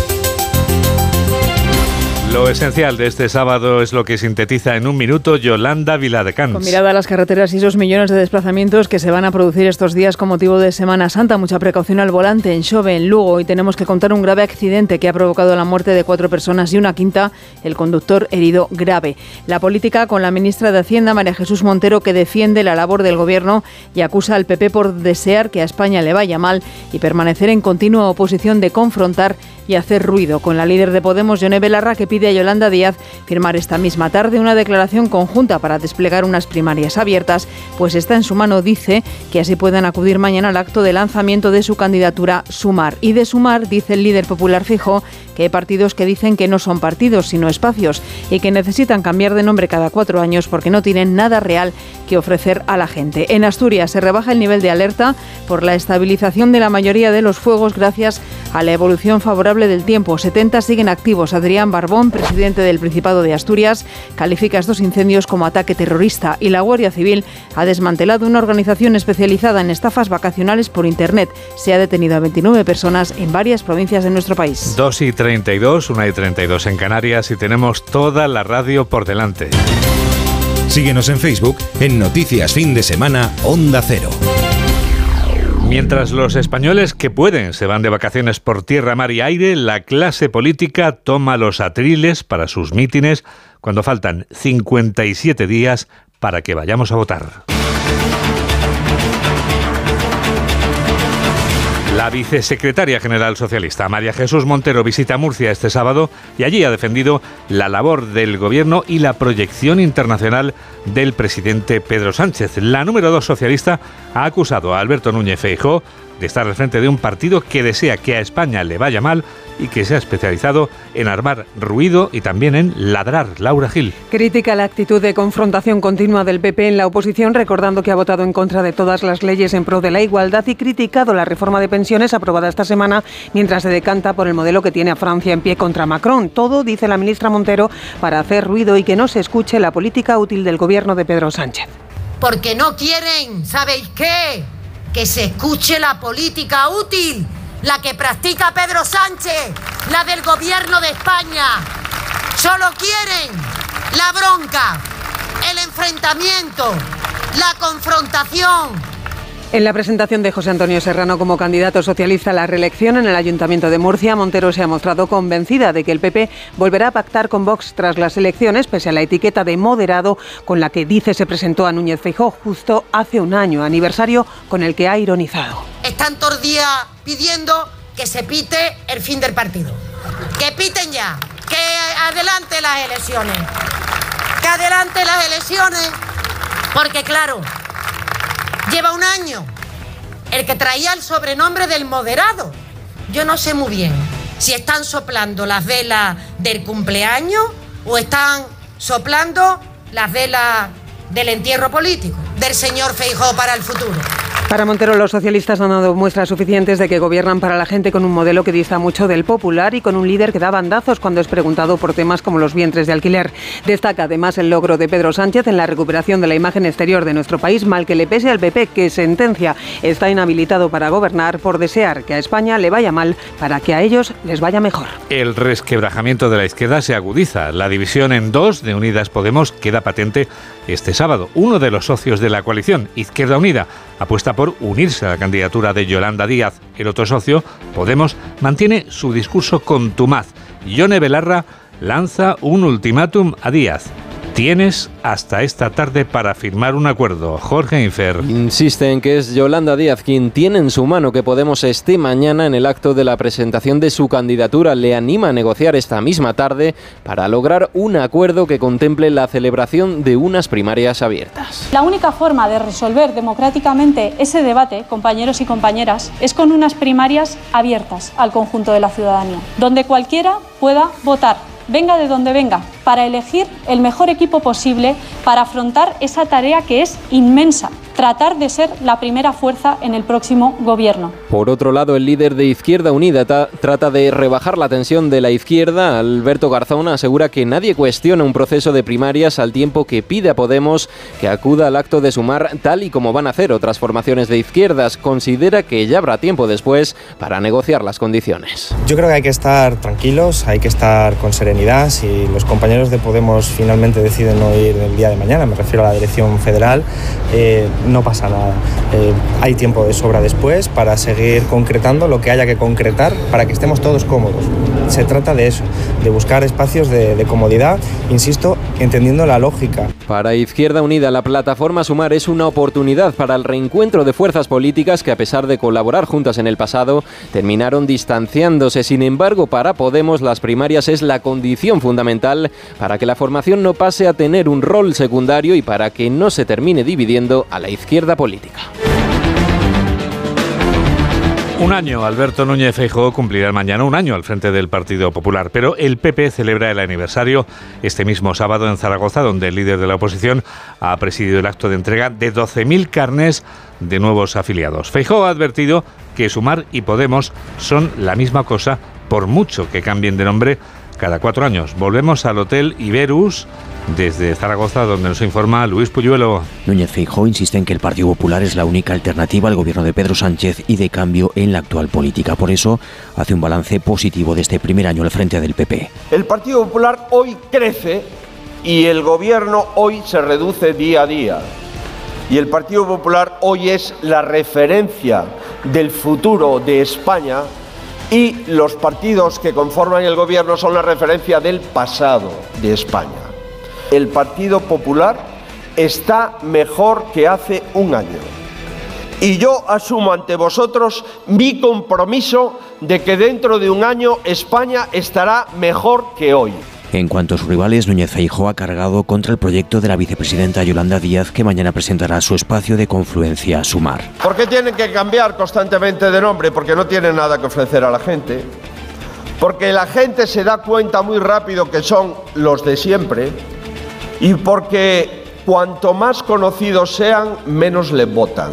Lo esencial de este sábado es lo que sintetiza en un minuto Yolanda Viladecans. Con mirada a las carreteras y esos millones de desplazamientos que se van a producir estos días con motivo de Semana Santa, mucha precaución al volante en Xove, en Lugo, y tenemos que contar un grave accidente que ha provocado la muerte de cuatro personas y una quinta, el conductor herido grave. La política con la ministra de Hacienda, María Jesús Montero, que defiende la labor del gobierno y acusa al PP por desear que a España le vaya mal y permanecer en continua oposición de confrontar y hacer ruido con la líder de Podemos, Yone Belarra, que pide a Yolanda Díaz firmar esta misma tarde una declaración conjunta para desplegar unas primarias abiertas, pues está en su mano, dice, que así puedan acudir mañana al acto de lanzamiento de su candidatura Sumar. Y de Sumar, dice el líder popular fijo, que hay partidos que dicen que no son partidos, sino espacios, y que necesitan cambiar de nombre cada cuatro años porque no tienen nada real que ofrecer a la gente. En Asturias se rebaja el nivel de alerta por la estabilización de la mayoría de los fuegos gracias a la evolución favorable del tiempo. 70 siguen activos. Adrián Barbón, presidente del Principado de Asturias, califica estos incendios como ataque terrorista y la Guardia Civil ha desmantelado una organización especializada en estafas vacacionales por Internet. Se ha detenido a 29 personas en varias provincias de nuestro país. 2 y 32, 1 y 32 en Canarias y tenemos toda la radio por delante. Síguenos en Facebook en Noticias Fin de Semana Onda Cero. Mientras los españoles que pueden se van de vacaciones por tierra, mar y aire, la clase política toma los atriles para sus mítines cuando faltan 57 días para que vayamos a votar. La vicesecretaria general socialista María Jesús Montero visita Murcia este sábado y allí ha defendido la labor del gobierno y la proyección internacional del presidente Pedro Sánchez. La número dos socialista ha acusado a Alberto Núñez Feijóo de estar al frente de un partido que desea que a España le vaya mal y que se ha especializado en armar ruido y también en ladrar. Laura Gil. Critica la actitud de confrontación continua del PP en la oposición, recordando que ha votado en contra de todas las leyes en pro de la igualdad y criticado la reforma de pensiones aprobada esta semana mientras se decanta por el modelo que tiene a Francia en pie contra Macron. Todo, dice la ministra Montero, para hacer ruido y que no se escuche la política útil del gobierno de Pedro Sánchez. Porque no quieren, ¿sabéis qué? Que se escuche la política útil, la que practica Pedro Sánchez, la del gobierno de España. Solo quieren la bronca, el enfrentamiento, la confrontación. En la presentación de José Antonio Serrano como candidato socialista a la reelección en el Ayuntamiento de Murcia, Montero se ha mostrado convencida de que el PP volverá a pactar con Vox tras las elecciones, pese a la etiqueta de moderado con la que dice se presentó a Núñez Feijóo justo hace un año, aniversario con el que ha ironizado. Están todos días pidiendo que se pite el fin del partido. Que piten ya, que adelante las elecciones. Que adelante las elecciones, porque claro, lleva un año. El que traía el sobrenombre del moderado. Yo no sé muy bien si están soplando las velas del cumpleaños o están soplando las velas del entierro político del señor Feijó para el futuro. Para Montero, los socialistas han dado muestras suficientes de que gobiernan para la gente con un modelo que dista mucho del popular y con un líder que da bandazos cuando es preguntado por temas como los vientres de alquiler. Destaca además el logro de Pedro Sánchez en la recuperación de la imagen exterior de nuestro país, mal que le pese al PP, que sentencia está inhabilitado para gobernar por desear que a España le vaya mal para que a ellos les vaya mejor. El resquebrajamiento de la izquierda se agudiza. La división en dos de Unidas Podemos queda patente este sábado. Uno de los socios de la coalición, Izquierda Unida, apuesta por unirse a la candidatura de Yolanda Díaz. El otro socio, Podemos, mantiene su discurso contumaz. Yone Belarra lanza un ultimátum a Díaz. Tienes hasta esta tarde para firmar un acuerdo. Jorge Infer. Insiste en que es Yolanda Díaz quien tiene en su mano que Podemos esté mañana en el acto de la presentación de su candidatura. Le anima a negociar esta misma tarde para lograr un acuerdo que contemple la celebración de unas primarias abiertas. La única forma de resolver democráticamente ese debate, compañeros y compañeras, es con unas primarias abiertas al conjunto de la ciudadanía, donde cualquiera pueda votar, venga de donde venga, para elegir el mejor equipo posible para afrontar esa tarea que es inmensa, tratar de ser la primera fuerza en el próximo gobierno. Por otro lado, el líder de Izquierda Unida ta- trata de rebajar la tensión de la izquierda. Alberto Garzón asegura que nadie cuestiona un proceso de primarias al tiempo que pide a Podemos que acuda al acto de sumar tal y como van a hacer otras formaciones de izquierdas. Considera que ya habrá tiempo después para negociar las condiciones. Yo creo que hay que estar tranquilos, hay que estar con serenidad. Si los compañeros de Podemos finalmente deciden no ir el día de mañana, me refiero a la dirección federal, eh, no pasa nada. Eh, hay tiempo de sobra después para seguir concretando lo que haya que concretar para que estemos todos cómodos. Se trata de eso, de buscar espacios de, de comodidad, insisto, entendiendo la lógica. Para Izquierda Unida, la plataforma Sumar es una oportunidad para el reencuentro de fuerzas políticas que, a pesar de colaborar juntas en el pasado, terminaron distanciándose. Sin embargo, para Podemos, las primarias es la condición fundamental para que la formación no pase a tener un rol secundario y para que no se termine dividiendo a la izquierda política. Un año, Alberto Núñez Feijóo cumplirá mañana un año al frente del Partido Popular, pero el PP celebra el aniversario este mismo sábado en Zaragoza, donde el líder de la oposición ha presidido el acto de entrega de 12.000 carnes de nuevos afiliados. Feijóo ha advertido que Sumar y Podemos son la misma cosa, por mucho que cambien de nombre cada cuatro años. Volvemos al Hotel Iberus desde Zaragoza, donde nos informa Luis Puyuelo. Núñez Feijóo insiste en que el Partido Popular es la única alternativa al gobierno de Pedro Sánchez y de cambio en la actual política. Por eso hace un balance positivo de este primer año al frente del PP. El Partido Popular hoy crece y el gobierno hoy se reduce día a día. Y el Partido Popular hoy es la referencia del futuro de España y los partidos que conforman el gobierno son la referencia del pasado de España. El Partido Popular está mejor que hace un año. Y yo asumo ante vosotros mi compromiso de que dentro de un año España estará mejor que hoy. En cuanto a sus rivales, Núñez Feijóo ha cargado contra el proyecto de la vicepresidenta Yolanda Díaz, que mañana presentará su espacio de confluencia Sumar. ¿Por qué tienen que cambiar constantemente de nombre? Porque no tienen nada que ofrecer a la gente. Porque la gente se da cuenta muy rápido que son los de siempre. Y porque cuanto más conocidos sean, menos le votan.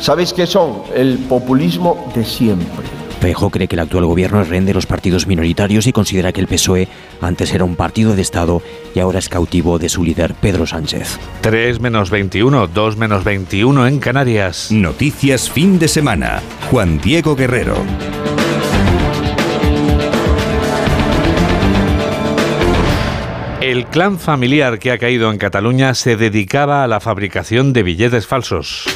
¿Sabéis qué son? El populismo de siempre. Feijóo cree que el actual gobierno es rehén de los partidos minoritarios y considera que el PSOE antes era un partido de Estado y ahora es cautivo de su líder Pedro Sánchez. 3 menos 21, 2 menos 21 en Canarias. Noticias fin de semana. Juan Diego Guerrero. El clan familiar que ha caído en Cataluña se dedicaba a la fabricación de billetes falsos.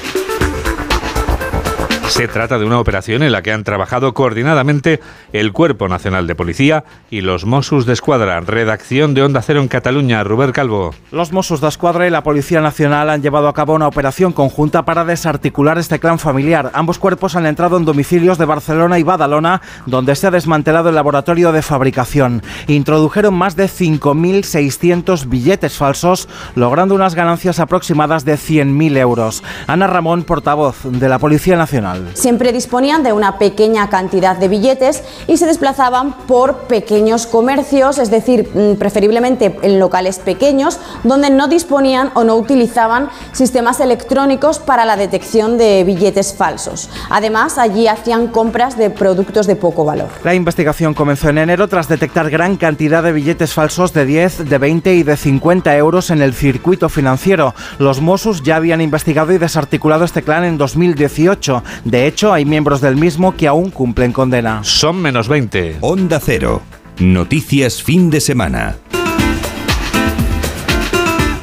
Se trata de una operación en la que han trabajado coordinadamente el Cuerpo Nacional de Policía y los Mossos de Escuadra. Redacción de Onda Cero en Cataluña, Rubén Calvo. Los Mossos de Escuadra y la Policía Nacional han llevado a cabo una operación conjunta para desarticular este clan familiar. Ambos cuerpos han entrado en domicilios de Barcelona y Badalona, donde se ha desmantelado el laboratorio de fabricación. Introdujeron más de 5.600 billetes falsos, logrando unas ganancias aproximadas de 100.000 euros. Ana Ramón, portavoz de la Policía Nacional. Siempre disponían de una pequeña cantidad de billetes y se desplazaban por pequeños comercios, es decir, mm, preferiblemente en locales pequeños, donde no disponían o no utilizaban sistemas electrónicos para la detección de billetes falsos. Además, allí hacían compras de productos de poco valor. La investigación comenzó en enero tras detectar gran cantidad de billetes falsos de 10, de 20 y de 50 euros en el circuito financiero. Los Mossos ya habían investigado y desarticulado este clan en 2018. De hecho, hay miembros del mismo que aún cumplen condena. Son menos 20. Onda Cero. Noticias fin de semana.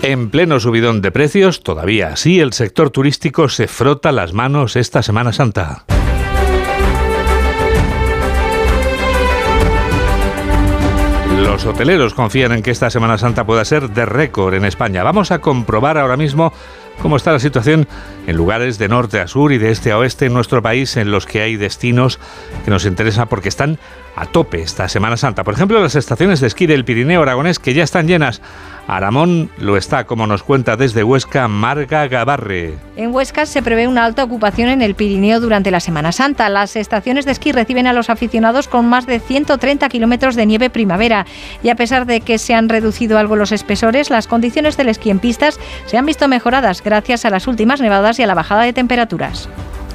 En pleno subidón de precios, todavía así, el sector turístico se frota las manos esta Semana Santa. Los hoteleros confían en que esta Semana Santa pueda ser de récord en España. Vamos a comprobar ahora mismo cómo está la situación en lugares de norte a sur y de este a oeste en nuestro país en los que hay destinos que nos interesan porque están a tope esta Semana Santa. Por ejemplo, las estaciones de esquí del Pirineo Aragonés que ya están llenas. Aramón lo está, como nos cuenta desde Huesca, Marga Gabarre. En Huesca se prevé una alta ocupación en el Pirineo durante la Semana Santa. Las estaciones de esquí reciben a los aficionados con más de 130 kilómetros de nieve primavera. Y a pesar de que se han reducido algo los espesores, las condiciones del esquí en pistas se han visto mejoradas gracias a las últimas nevadas y a la bajada de temperaturas.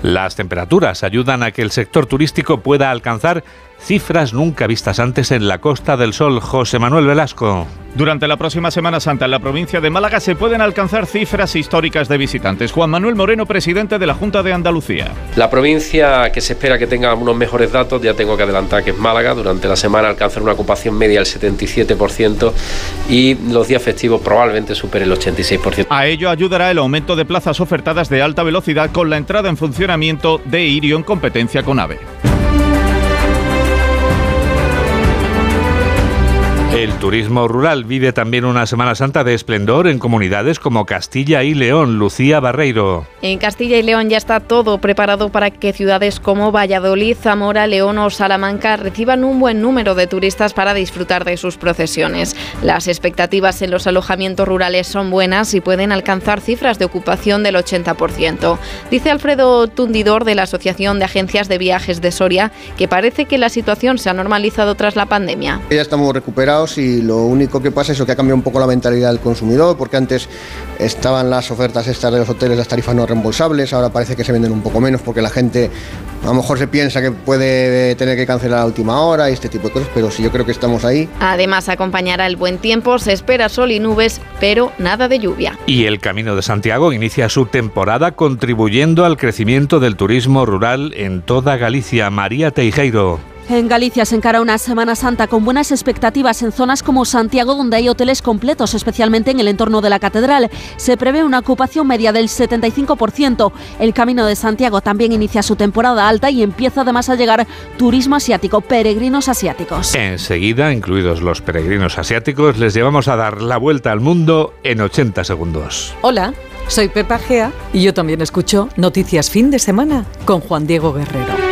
Las temperaturas ayudan a que el sector turístico pueda alcanzar cifras nunca vistas antes en la Costa del Sol. José Manuel Velasco. Durante la próxima Semana Santa en la provincia de Málaga se pueden alcanzar cifras históricas de visitantes. Juan Manuel Moreno, presidente de la Junta de Andalucía. La provincia que se espera que tenga unos mejores datos, ya tengo que adelantar que es Málaga. Durante la semana alcanzar una ocupación media del 77% y los días festivos probablemente supere el 86%. A ello ayudará el aumento de plazas ofertadas de alta velocidad con la entrada en funcionamiento de Irio en competencia con AVE. El turismo rural vive también una Semana Santa de esplendor en comunidades como Castilla y León. Lucía Barreiro. En Castilla y León ya está todo preparado para que ciudades como Valladolid, Zamora, León o Salamanca reciban un buen número de turistas para disfrutar de sus procesiones. Las expectativas en los alojamientos rurales son buenas y pueden alcanzar cifras de ocupación del 80%. Dice Alfredo Tundidor de la Asociación de Agencias de Viajes de Soria que parece que la situación se ha normalizado tras la pandemia. Ya estamos recuperados y lo único que pasa es que ha cambiado un poco la mentalidad del consumidor, porque antes estaban las ofertas estas de los hoteles, las tarifas no reembolsables, ahora parece que se venden un poco menos porque la gente a lo mejor se piensa que puede tener que cancelar a última hora y este tipo de cosas, pero sí yo creo que estamos ahí. Además acompañará el buen tiempo, se espera sol y nubes, pero nada de lluvia. Y el Camino de Santiago inicia su temporada contribuyendo al crecimiento del turismo rural en toda Galicia. María Teijeiro. En Galicia se encara una Semana Santa con buenas expectativas en zonas como Santiago, donde hay hoteles completos, especialmente en el entorno de la catedral. Se prevé una ocupación media del 75%. El Camino de Santiago también inicia su temporada alta y empieza además a llegar turismo asiático, peregrinos asiáticos. Enseguida, incluidos los peregrinos asiáticos, les llevamos a dar la vuelta al mundo en 80 segundos. Hola, soy Pepa Gea y yo también escucho Noticias Fin de Semana con Juan Diego Guerrero.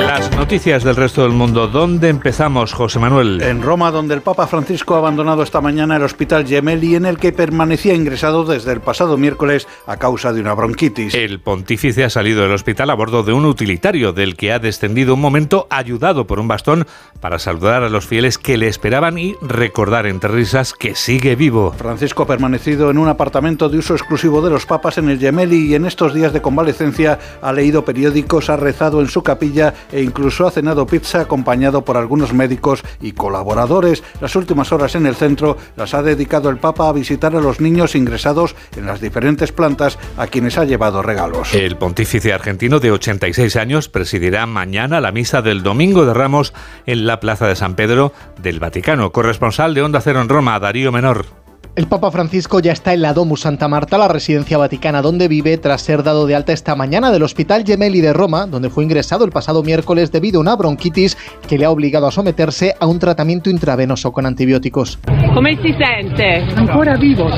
Las noticias del resto del mundo. ¿Dónde empezamos, José Manuel? En Roma, donde el Papa Francisco ha abandonado esta mañana el hospital Gemelli, en el que permanecía ingresado desde el pasado miércoles a causa de una bronquitis. El pontífice ha salido del hospital a bordo de un utilitario, del que ha descendido un momento ayudado por un bastón para saludar a los fieles que le esperaban y recordar entre risas que sigue vivo. Francisco ha permanecido en un apartamento de uso exclusivo de los papas en el Gemelli y en estos días de convalecencia ha leído periódicos, ha rezado en su capilla e incluso ha cenado pizza acompañado por algunos médicos y colaboradores. Las últimas horas en el centro las ha dedicado el Papa a visitar a los niños ingresados en las diferentes plantas a quienes ha llevado regalos. El pontífice argentino de 86 años presidirá mañana la misa del Domingo de Ramos en la Plaza de San Pedro del Vaticano. Corresponsal de Onda Cero en Roma, Darío Menor. El Papa Francisco ya está en la Domus Santa Marta, la residencia vaticana donde vive, tras ser dado de alta esta mañana del Hospital Gemelli de Roma, donde fue ingresado el pasado miércoles debido a una bronquitis que le ha obligado a someterse a un tratamiento intravenoso con antibióticos. ¿Cómo se siente? Ancora vivo,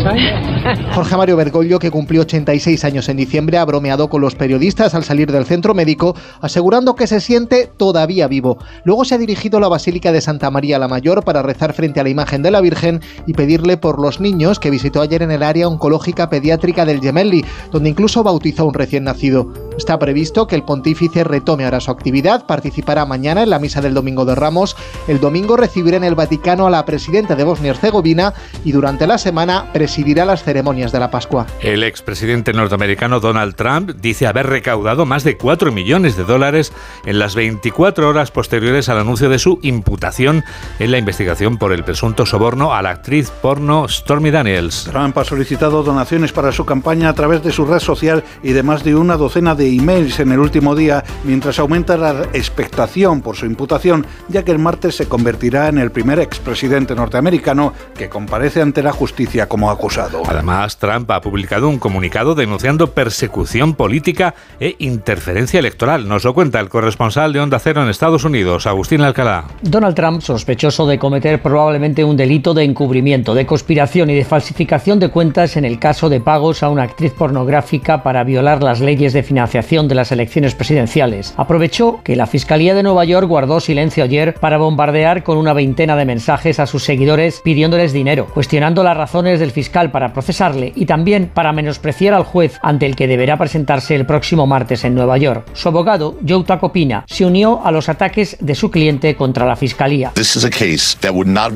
Jorge Mario Bergoglio, que cumplió 86 años en diciembre, ha bromeado con los periodistas al salir del centro médico, asegurando que se siente todavía vivo. Luego se ha dirigido a la Basílica de Santa María la Mayor para rezar frente a la imagen de la Virgen y pedirle por los niños que visitó ayer en el área oncológica pediátrica del Gemelli, donde incluso bautizó a un recién nacido. Está previsto que el pontífice retome ahora su actividad, participará mañana en la misa del Domingo de Ramos, el domingo recibirá en el Vaticano a la presidenta de Bosnia-Herzegovina y durante la semana presidirá las ceremonias de la Pascua. El expresidente norteamericano Donald Trump dice haber recaudado más de 4 millones de dólares en las 24 horas posteriores al anuncio de su imputación en la investigación por el presunto soborno a la actriz porno Stormy Daniels. Trump ha solicitado donaciones para su campaña a través de su red social y de más de una docena de emails en el último día, mientras aumenta la expectación por su imputación, ya que el martes se convertirá en el primer expresidente norteamericano que comparece ante la justicia como acusado. Además, Trump ha publicado un comunicado denunciando persecución política e interferencia electoral. Nos lo cuenta el corresponsal de Onda Cero en Estados Unidos, Agustín Alcalá. Donald Trump, sospechoso de cometer probablemente un delito de encubrimiento, de conspiración y de falsificación de cuentas en el caso de pagos a una actriz pornográfica para violar las leyes de financiación de las elecciones presidenciales. Aprovechó que la Fiscalía de Nueva York guardó silencio ayer para bombardear con una veintena de mensajes a sus seguidores pidiéndoles dinero, cuestionando las razones del fiscal para procesarle y también para menospreciar al juez ante el que deberá presentarse el próximo martes en Nueva York. Su abogado, Joe Tacopina, se unió a los ataques de su cliente contra la Fiscalía.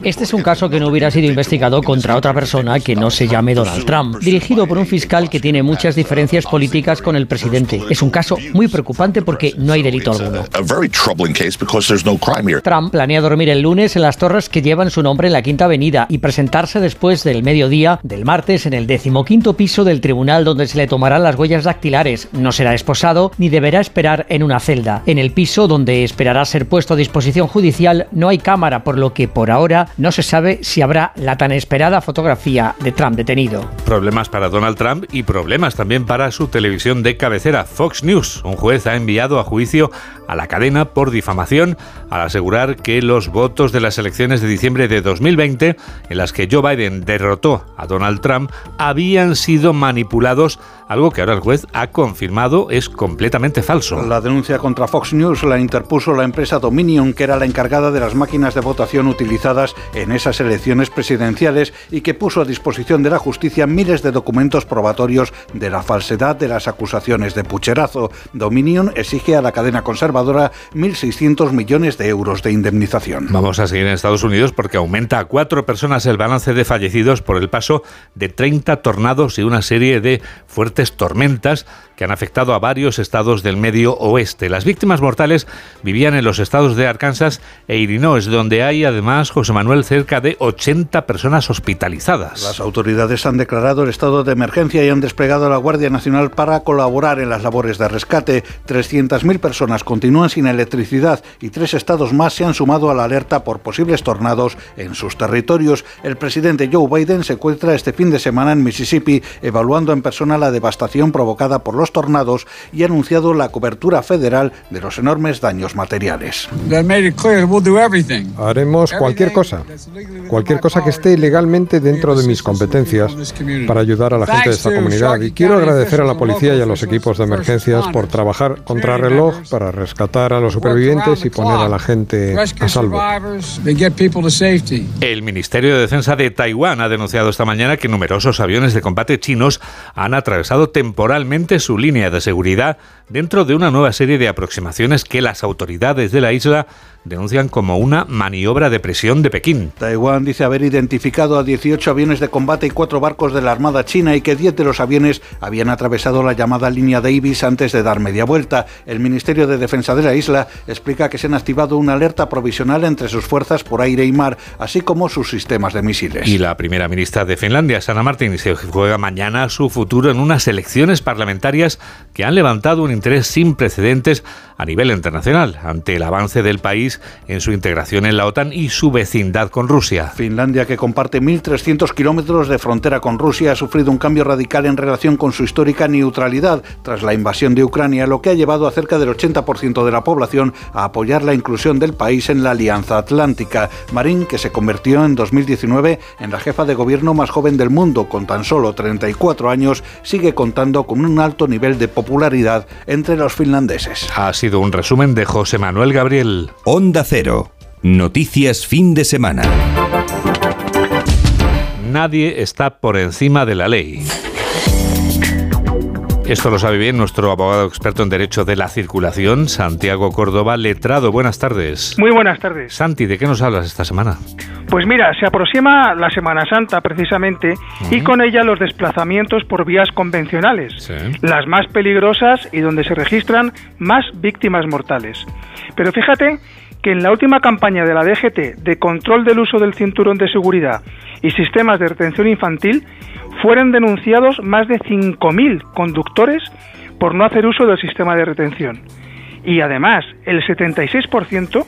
Este es un caso que no hubiera sido investigado contra otra persona que no se llame Donald Trump, dirigido por un fiscal que tiene muchas diferencias políticas con el presidente. Es un caso muy preocupante porque no hay delito alguno. Trump planea dormir el lunes en las torres que llevan su nombre en la Quinta Avenida y presentarse después del mediodía del martes en el decimoquinto piso del tribunal donde se le tomarán las huellas dactilares. No será esposado ni deberá esperar en una celda. En el piso donde esperará ser puesto a disposición judicial no hay cámara, por lo que por ahora no se sabe si habrá la tan esperada fotografía de Trump detenido. Problemas para Donald Trump y problemas también para su televisión de cabecera, Fox News. Un juez ha enviado a juicio a la cadena por difamación al asegurar que los votos de las elecciones de diciembre de 2020, en las que Joe Biden derrotó a Donald Trump, habían sido manipulados, algo que ahora el juez ha confirmado es completamente falso. La denuncia contra Fox News la interpuso la empresa Dominion, que era la encargada de las máquinas de votación utilizadas en esas elecciones presidenciales y que puso a disposición de la justicia miles de documentos probatorios de la falsedad de las acusaciones de pucherazo. Dominion exige a la cadena conservadora 1.600 millones de euros de indemnización. Vamos a seguir en Estados Unidos porque aumenta a cuatro personas el balance de fallecidos por el paso de 30 tornados y una serie de fuertes tormentas que han afectado a varios estados del medio oeste. Las víctimas mortales vivían en los estados de Arkansas e Illinois, donde hay además, José Manuel, cerca de 80 personas hospitalizadas. Las autoridades han declarado el estado de emergencia y han desplegado a la Guardia Nacional para colaborar en las labores de rescate. 300.000 personas continúan sin electricidad y tres estados más se han sumado a la alerta por posibles tornados en sus territorios. El presidente Joe Biden se encuentra este fin de semana en Mississippi evaluando en persona la devastación provocada por los tornados y ha anunciado la cobertura federal de los enormes daños materiales. Haremos cualquier cosa, cualquier cosa que esté legalmente dentro de mis competencias para ayudar a la gente de esta comunidad. Y quiero agradecer a la policía y a los equipos de emergencias por trabajar contra reloj para rescatar a los supervivientes y poner a la gente a salvo. El Ministerio de Defensa de Taiwán ha denunciado esta mañana que numerosos aviones de combate chinos han atravesado temporalmente su línea de seguridad dentro de una nueva serie de aproximaciones que las autoridades de la isla denuncian como una maniobra de presión de Pekín. Taiwán dice haber identificado a 18 aviones de combate y cuatro barcos de la Armada China y que 10 de los aviones habían atravesado la llamada línea de Ibis antes de dar media vuelta. El Ministerio de Defensa de la isla explica que se han activado una alerta provisional entre sus fuerzas por aire y mar, así como sus sistemas de misiles. Y la primera ministra de Finlandia, Sanna Martin, se juega mañana su futuro en unas elecciones parlamentarias que han levantado un interés sin precedentes a nivel internacional ante el avance del país en su integración en la OTAN y su vecindad con Rusia. Finlandia, que comparte 1.300 kilómetros de frontera con Rusia, ha sufrido un cambio radical en relación con su histórica neutralidad tras la invasión de Ucrania, lo que ha llevado a cerca del 80% de la población a apoyar la inclusión del país en la Alianza Atlántica. Marín, que se convirtió en 2019 en la jefa de gobierno más joven del mundo, con tan solo 34 años, sigue contando con un alto nivel de popularidad entre los finlandeses. Ha sido un resumen de José Manuel Gabriel. Onda Cero. Noticias fin de semana. Nadie está por encima de la ley. Esto lo sabe bien nuestro abogado experto en Derecho de la Circulación, Santiago Córdoba, letrado. Buenas tardes. Muy buenas tardes. Santi, ¿de qué nos hablas esta semana? Pues mira, se aproxima la Semana Santa precisamente y con ella los desplazamientos por vías convencionales, las más peligrosas y donde se registran más víctimas mortales. Pero fíjate que en la última campaña de la DGT de control del uso del cinturón de seguridad y sistemas de retención infantil, fueron denunciados más de 5.000 conductores por no hacer uso del sistema de retención. Y además, el 76%,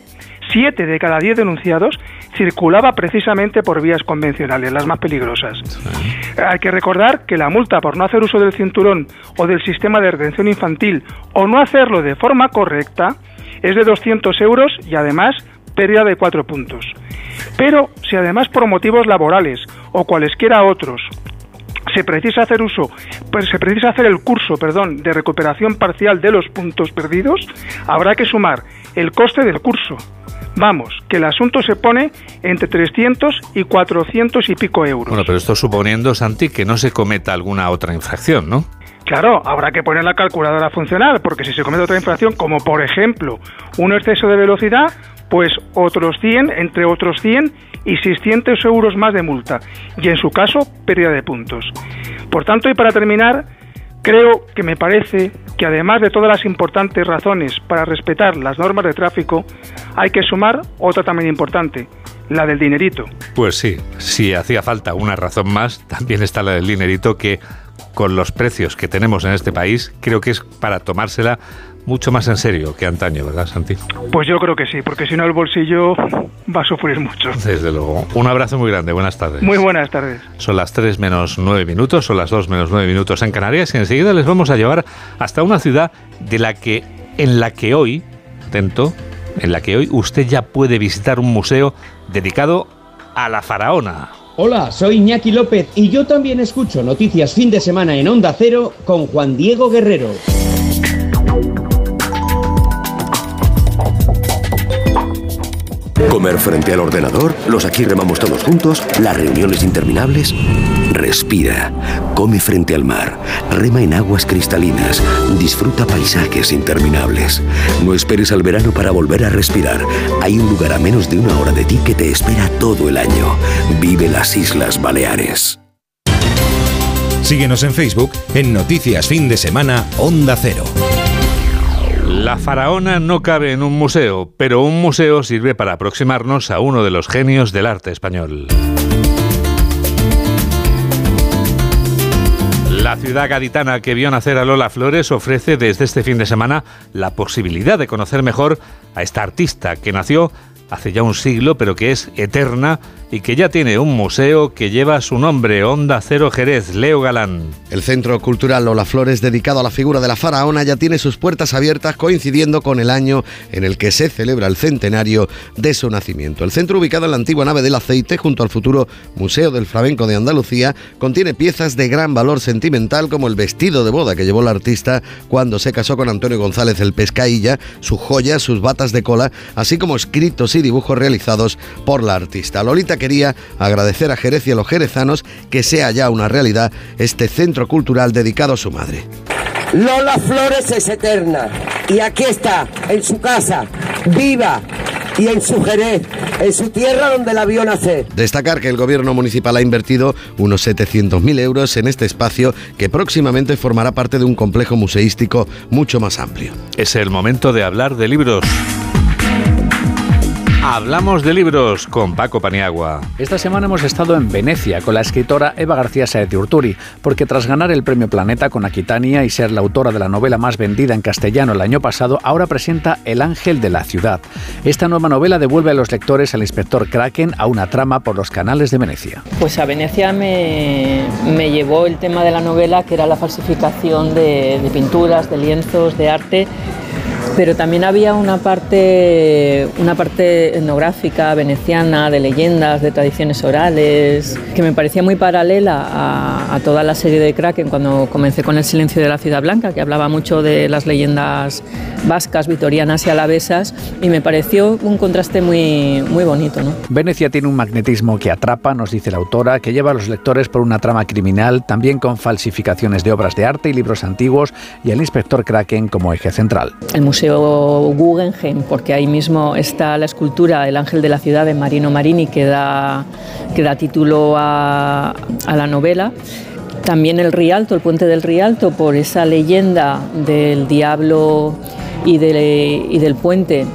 7 de cada 10 denunciados, circulaba precisamente por vías convencionales, las más peligrosas. Hay que recordar que la multa por no hacer uso del cinturón o del sistema de retención infantil o no hacerlo de forma correcta es de 200 euros y además pérdida de 4 puntos. Pero si además por motivos laborales o cualesquiera otros se precisa hacer uso, pues se precisa hacer el curso, perdón, de recuperación parcial de los puntos perdidos, habrá que sumar el coste del curso. Vamos, que el asunto se pone entre 300 y 400 y pico euros. Bueno, pero esto suponiendo, Santi, que no se cometa alguna otra infracción, ¿no? Claro, habrá que poner la calculadora a funcionar, porque si se comete otra infracción, como por ejemplo un exceso de velocidad, pues otros 100, entre otros 100 y 600 euros más de multa, y en su caso, pérdida de puntos. Por tanto, y para terminar, creo que me parece que además de todas las importantes razones para respetar las normas de tráfico, hay que sumar otra también importante, la del dinerito. Pues sí, si hacía falta una razón más, también está la del dinerito que con los precios que tenemos en este país, creo que es para tomársela mucho más en serio que antaño, ¿verdad, Santi? Pues yo creo que sí, porque si no el bolsillo va a sufrir mucho. Desde luego. Un abrazo muy grande, buenas tardes. Muy buenas tardes. Son las 3 menos 9 minutos, son las 2 menos 9 minutos en Canarias y enseguida les vamos a llevar hasta una ciudad de la que, en la que hoy, atento, en la que hoy usted ya puede visitar un museo dedicado a la faraona. Hola, soy Iñaki López y yo también escucho noticias fin de semana en Onda Cero con Juan Diego Guerrero. Comer frente al ordenador, los aquí remamos todos juntos, las reuniones interminables. Respira, come frente al mar, rema en aguas cristalinas, disfruta paisajes interminables. No esperes al verano para volver a respirar. Hay un lugar a menos de una hora de ti que te espera todo el año. Vive las Islas Baleares. Síguenos en Facebook en Noticias Fin de Semana Onda Cero. La faraona no cabe en un museo, pero un museo sirve para aproximarnos a uno de los genios del arte español. La ciudad gaditana que vio nacer a Lola Flores ofrece desde este fin de semana la posibilidad de conocer mejor a esta artista que nació hace ya un siglo, pero que es eterna y que ya tiene un museo que lleva su nombre, Onda Cero Jerez, Leo Galán. El Centro Cultural Lola Flores, dedicado a la figura de la faraona, ya tiene sus puertas abiertas coincidiendo con el año en el que se celebra el centenario de su nacimiento. El centro, ubicado en la antigua nave del aceite, junto al futuro Museo del Flamenco de Andalucía, contiene piezas de gran valor sentimental como el vestido de boda que llevó la artista cuando se casó con Antonio González el Pescailla, sus joyas, sus batas de cola, así como escritos y dibujos realizados por la artista. Lolita quería agradecer a Jerez y a los jerezanos que sea ya una realidad este centro cultural dedicado a su madre. Lola Flores es eterna y aquí está, en su casa, viva y en su Jerez, en su tierra donde la vio nacer. Destacar que el gobierno municipal ha invertido unos 700.000 euros en este espacio que próximamente formará parte de un complejo museístico mucho más amplio. Es el momento de hablar de libros. Hablamos de libros con Paco Paniagua. Esta semana hemos estado en Venecia con la escritora Eva García Saez de Urturi, porque tras ganar el premio Planeta con Aquitania y ser la autora de la novela más vendida en castellano el año pasado, ahora presenta El Ángel de la Ciudad. Esta nueva novela devuelve a los lectores al inspector Kraken a una trama por los canales de Venecia. Pues a Venecia me, me llevó el tema de la novela, que era la falsificación de, de pinturas, de lienzos, de arte pero también había una parte, una parte etnográfica veneciana, de leyendas, de tradiciones orales, que me parecía muy paralela a, a, toda la serie de Kraken cuando comencé con El silencio de la ciudad blanca, que hablaba mucho de las leyendas vascas, vitorianas y alavesas, y me pareció un contraste muy, muy bonito. ¿no? Venecia tiene un magnetismo que atrapa, nos dice la autora, que lleva a los lectores por una trama criminal, también con falsificaciones de obras de arte y libros antiguos, y el inspector Kraken como eje central. El Museo Guggenheim, porque ahí mismo está la escultura El Ángel de la Ciudad de Marino Marini, que da, que da título a, la novela. También el Rialto, el puente del Rialto, por esa leyenda del diablo y, y del puente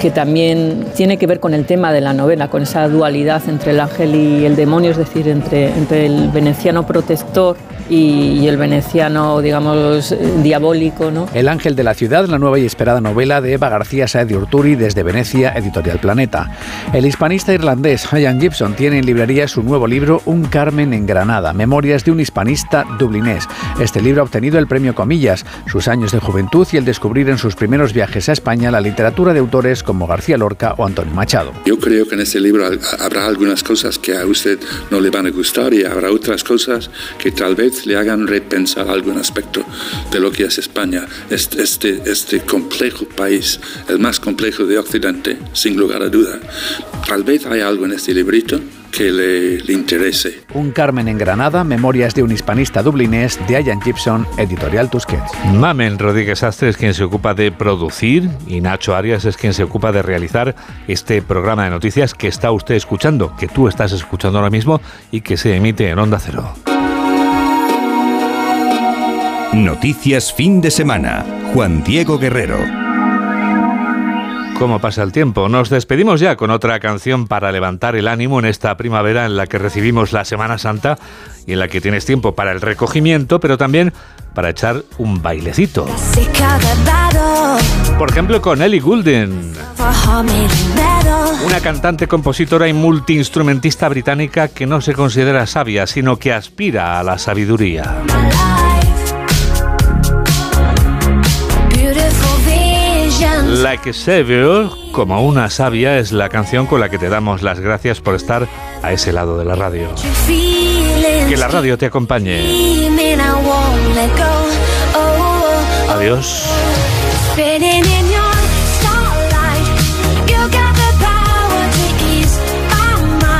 que también tiene que ver con el tema de la novela, con esa dualidad entre el ángel y el demonio, es decir, entre, entre el veneciano protector y, y, el veneciano, digamos, diabólico. ¿no? El ángel de la ciudad, la nueva y esperada novela de Eva García Saez de Urturi desde Venecia, Editorial Planeta. El hispanista irlandés Ian Gibson tiene en librería su nuevo libro Un Carmen en Granada, Memorias de un hispanista dublinés. Este libro ha obtenido el premio Comillas, sus años de juventud y el descubrir en sus primeros viajes a España la literatura de autores como García Lorca o Antonio Machado. Yo creo que en este libro habrá algunas cosas que a usted no le van a gustar y habrá otras cosas que tal vez le hagan repensar algún aspecto de lo que es España, este, este, este complejo país, el más complejo de Occidente, sin lugar a duda. Tal vez hay algo en este librito que le, le, interese. Un Carmen en Granada, Memorias de un hispanista dublinés de Ian Gibson, editorial Tusquets. Mamen Rodríguez Astre es quien se ocupa de producir y Nacho Arias es quien se ocupa de realizar este programa de noticias que está usted escuchando, que tú estás escuchando ahora mismo y que se emite en Onda Cero. Noticias fin de semana. Juan Diego Guerrero cómo pasa el tiempo. Nos despedimos ya con otra canción para levantar el ánimo en esta primavera en la que recibimos la Semana Santa y en la que tienes tiempo para el recogimiento, pero también para echar un bailecito. Por ejemplo, con Ellie Goulding, una cantante, compositora y multiinstrumentista británica que no se considera sabia, sino que aspira a la sabiduría. Like a Savior, como una sabia, es la canción con la que te damos las gracias por estar a ese lado de la radio. Que la radio te acompañe. Adiós.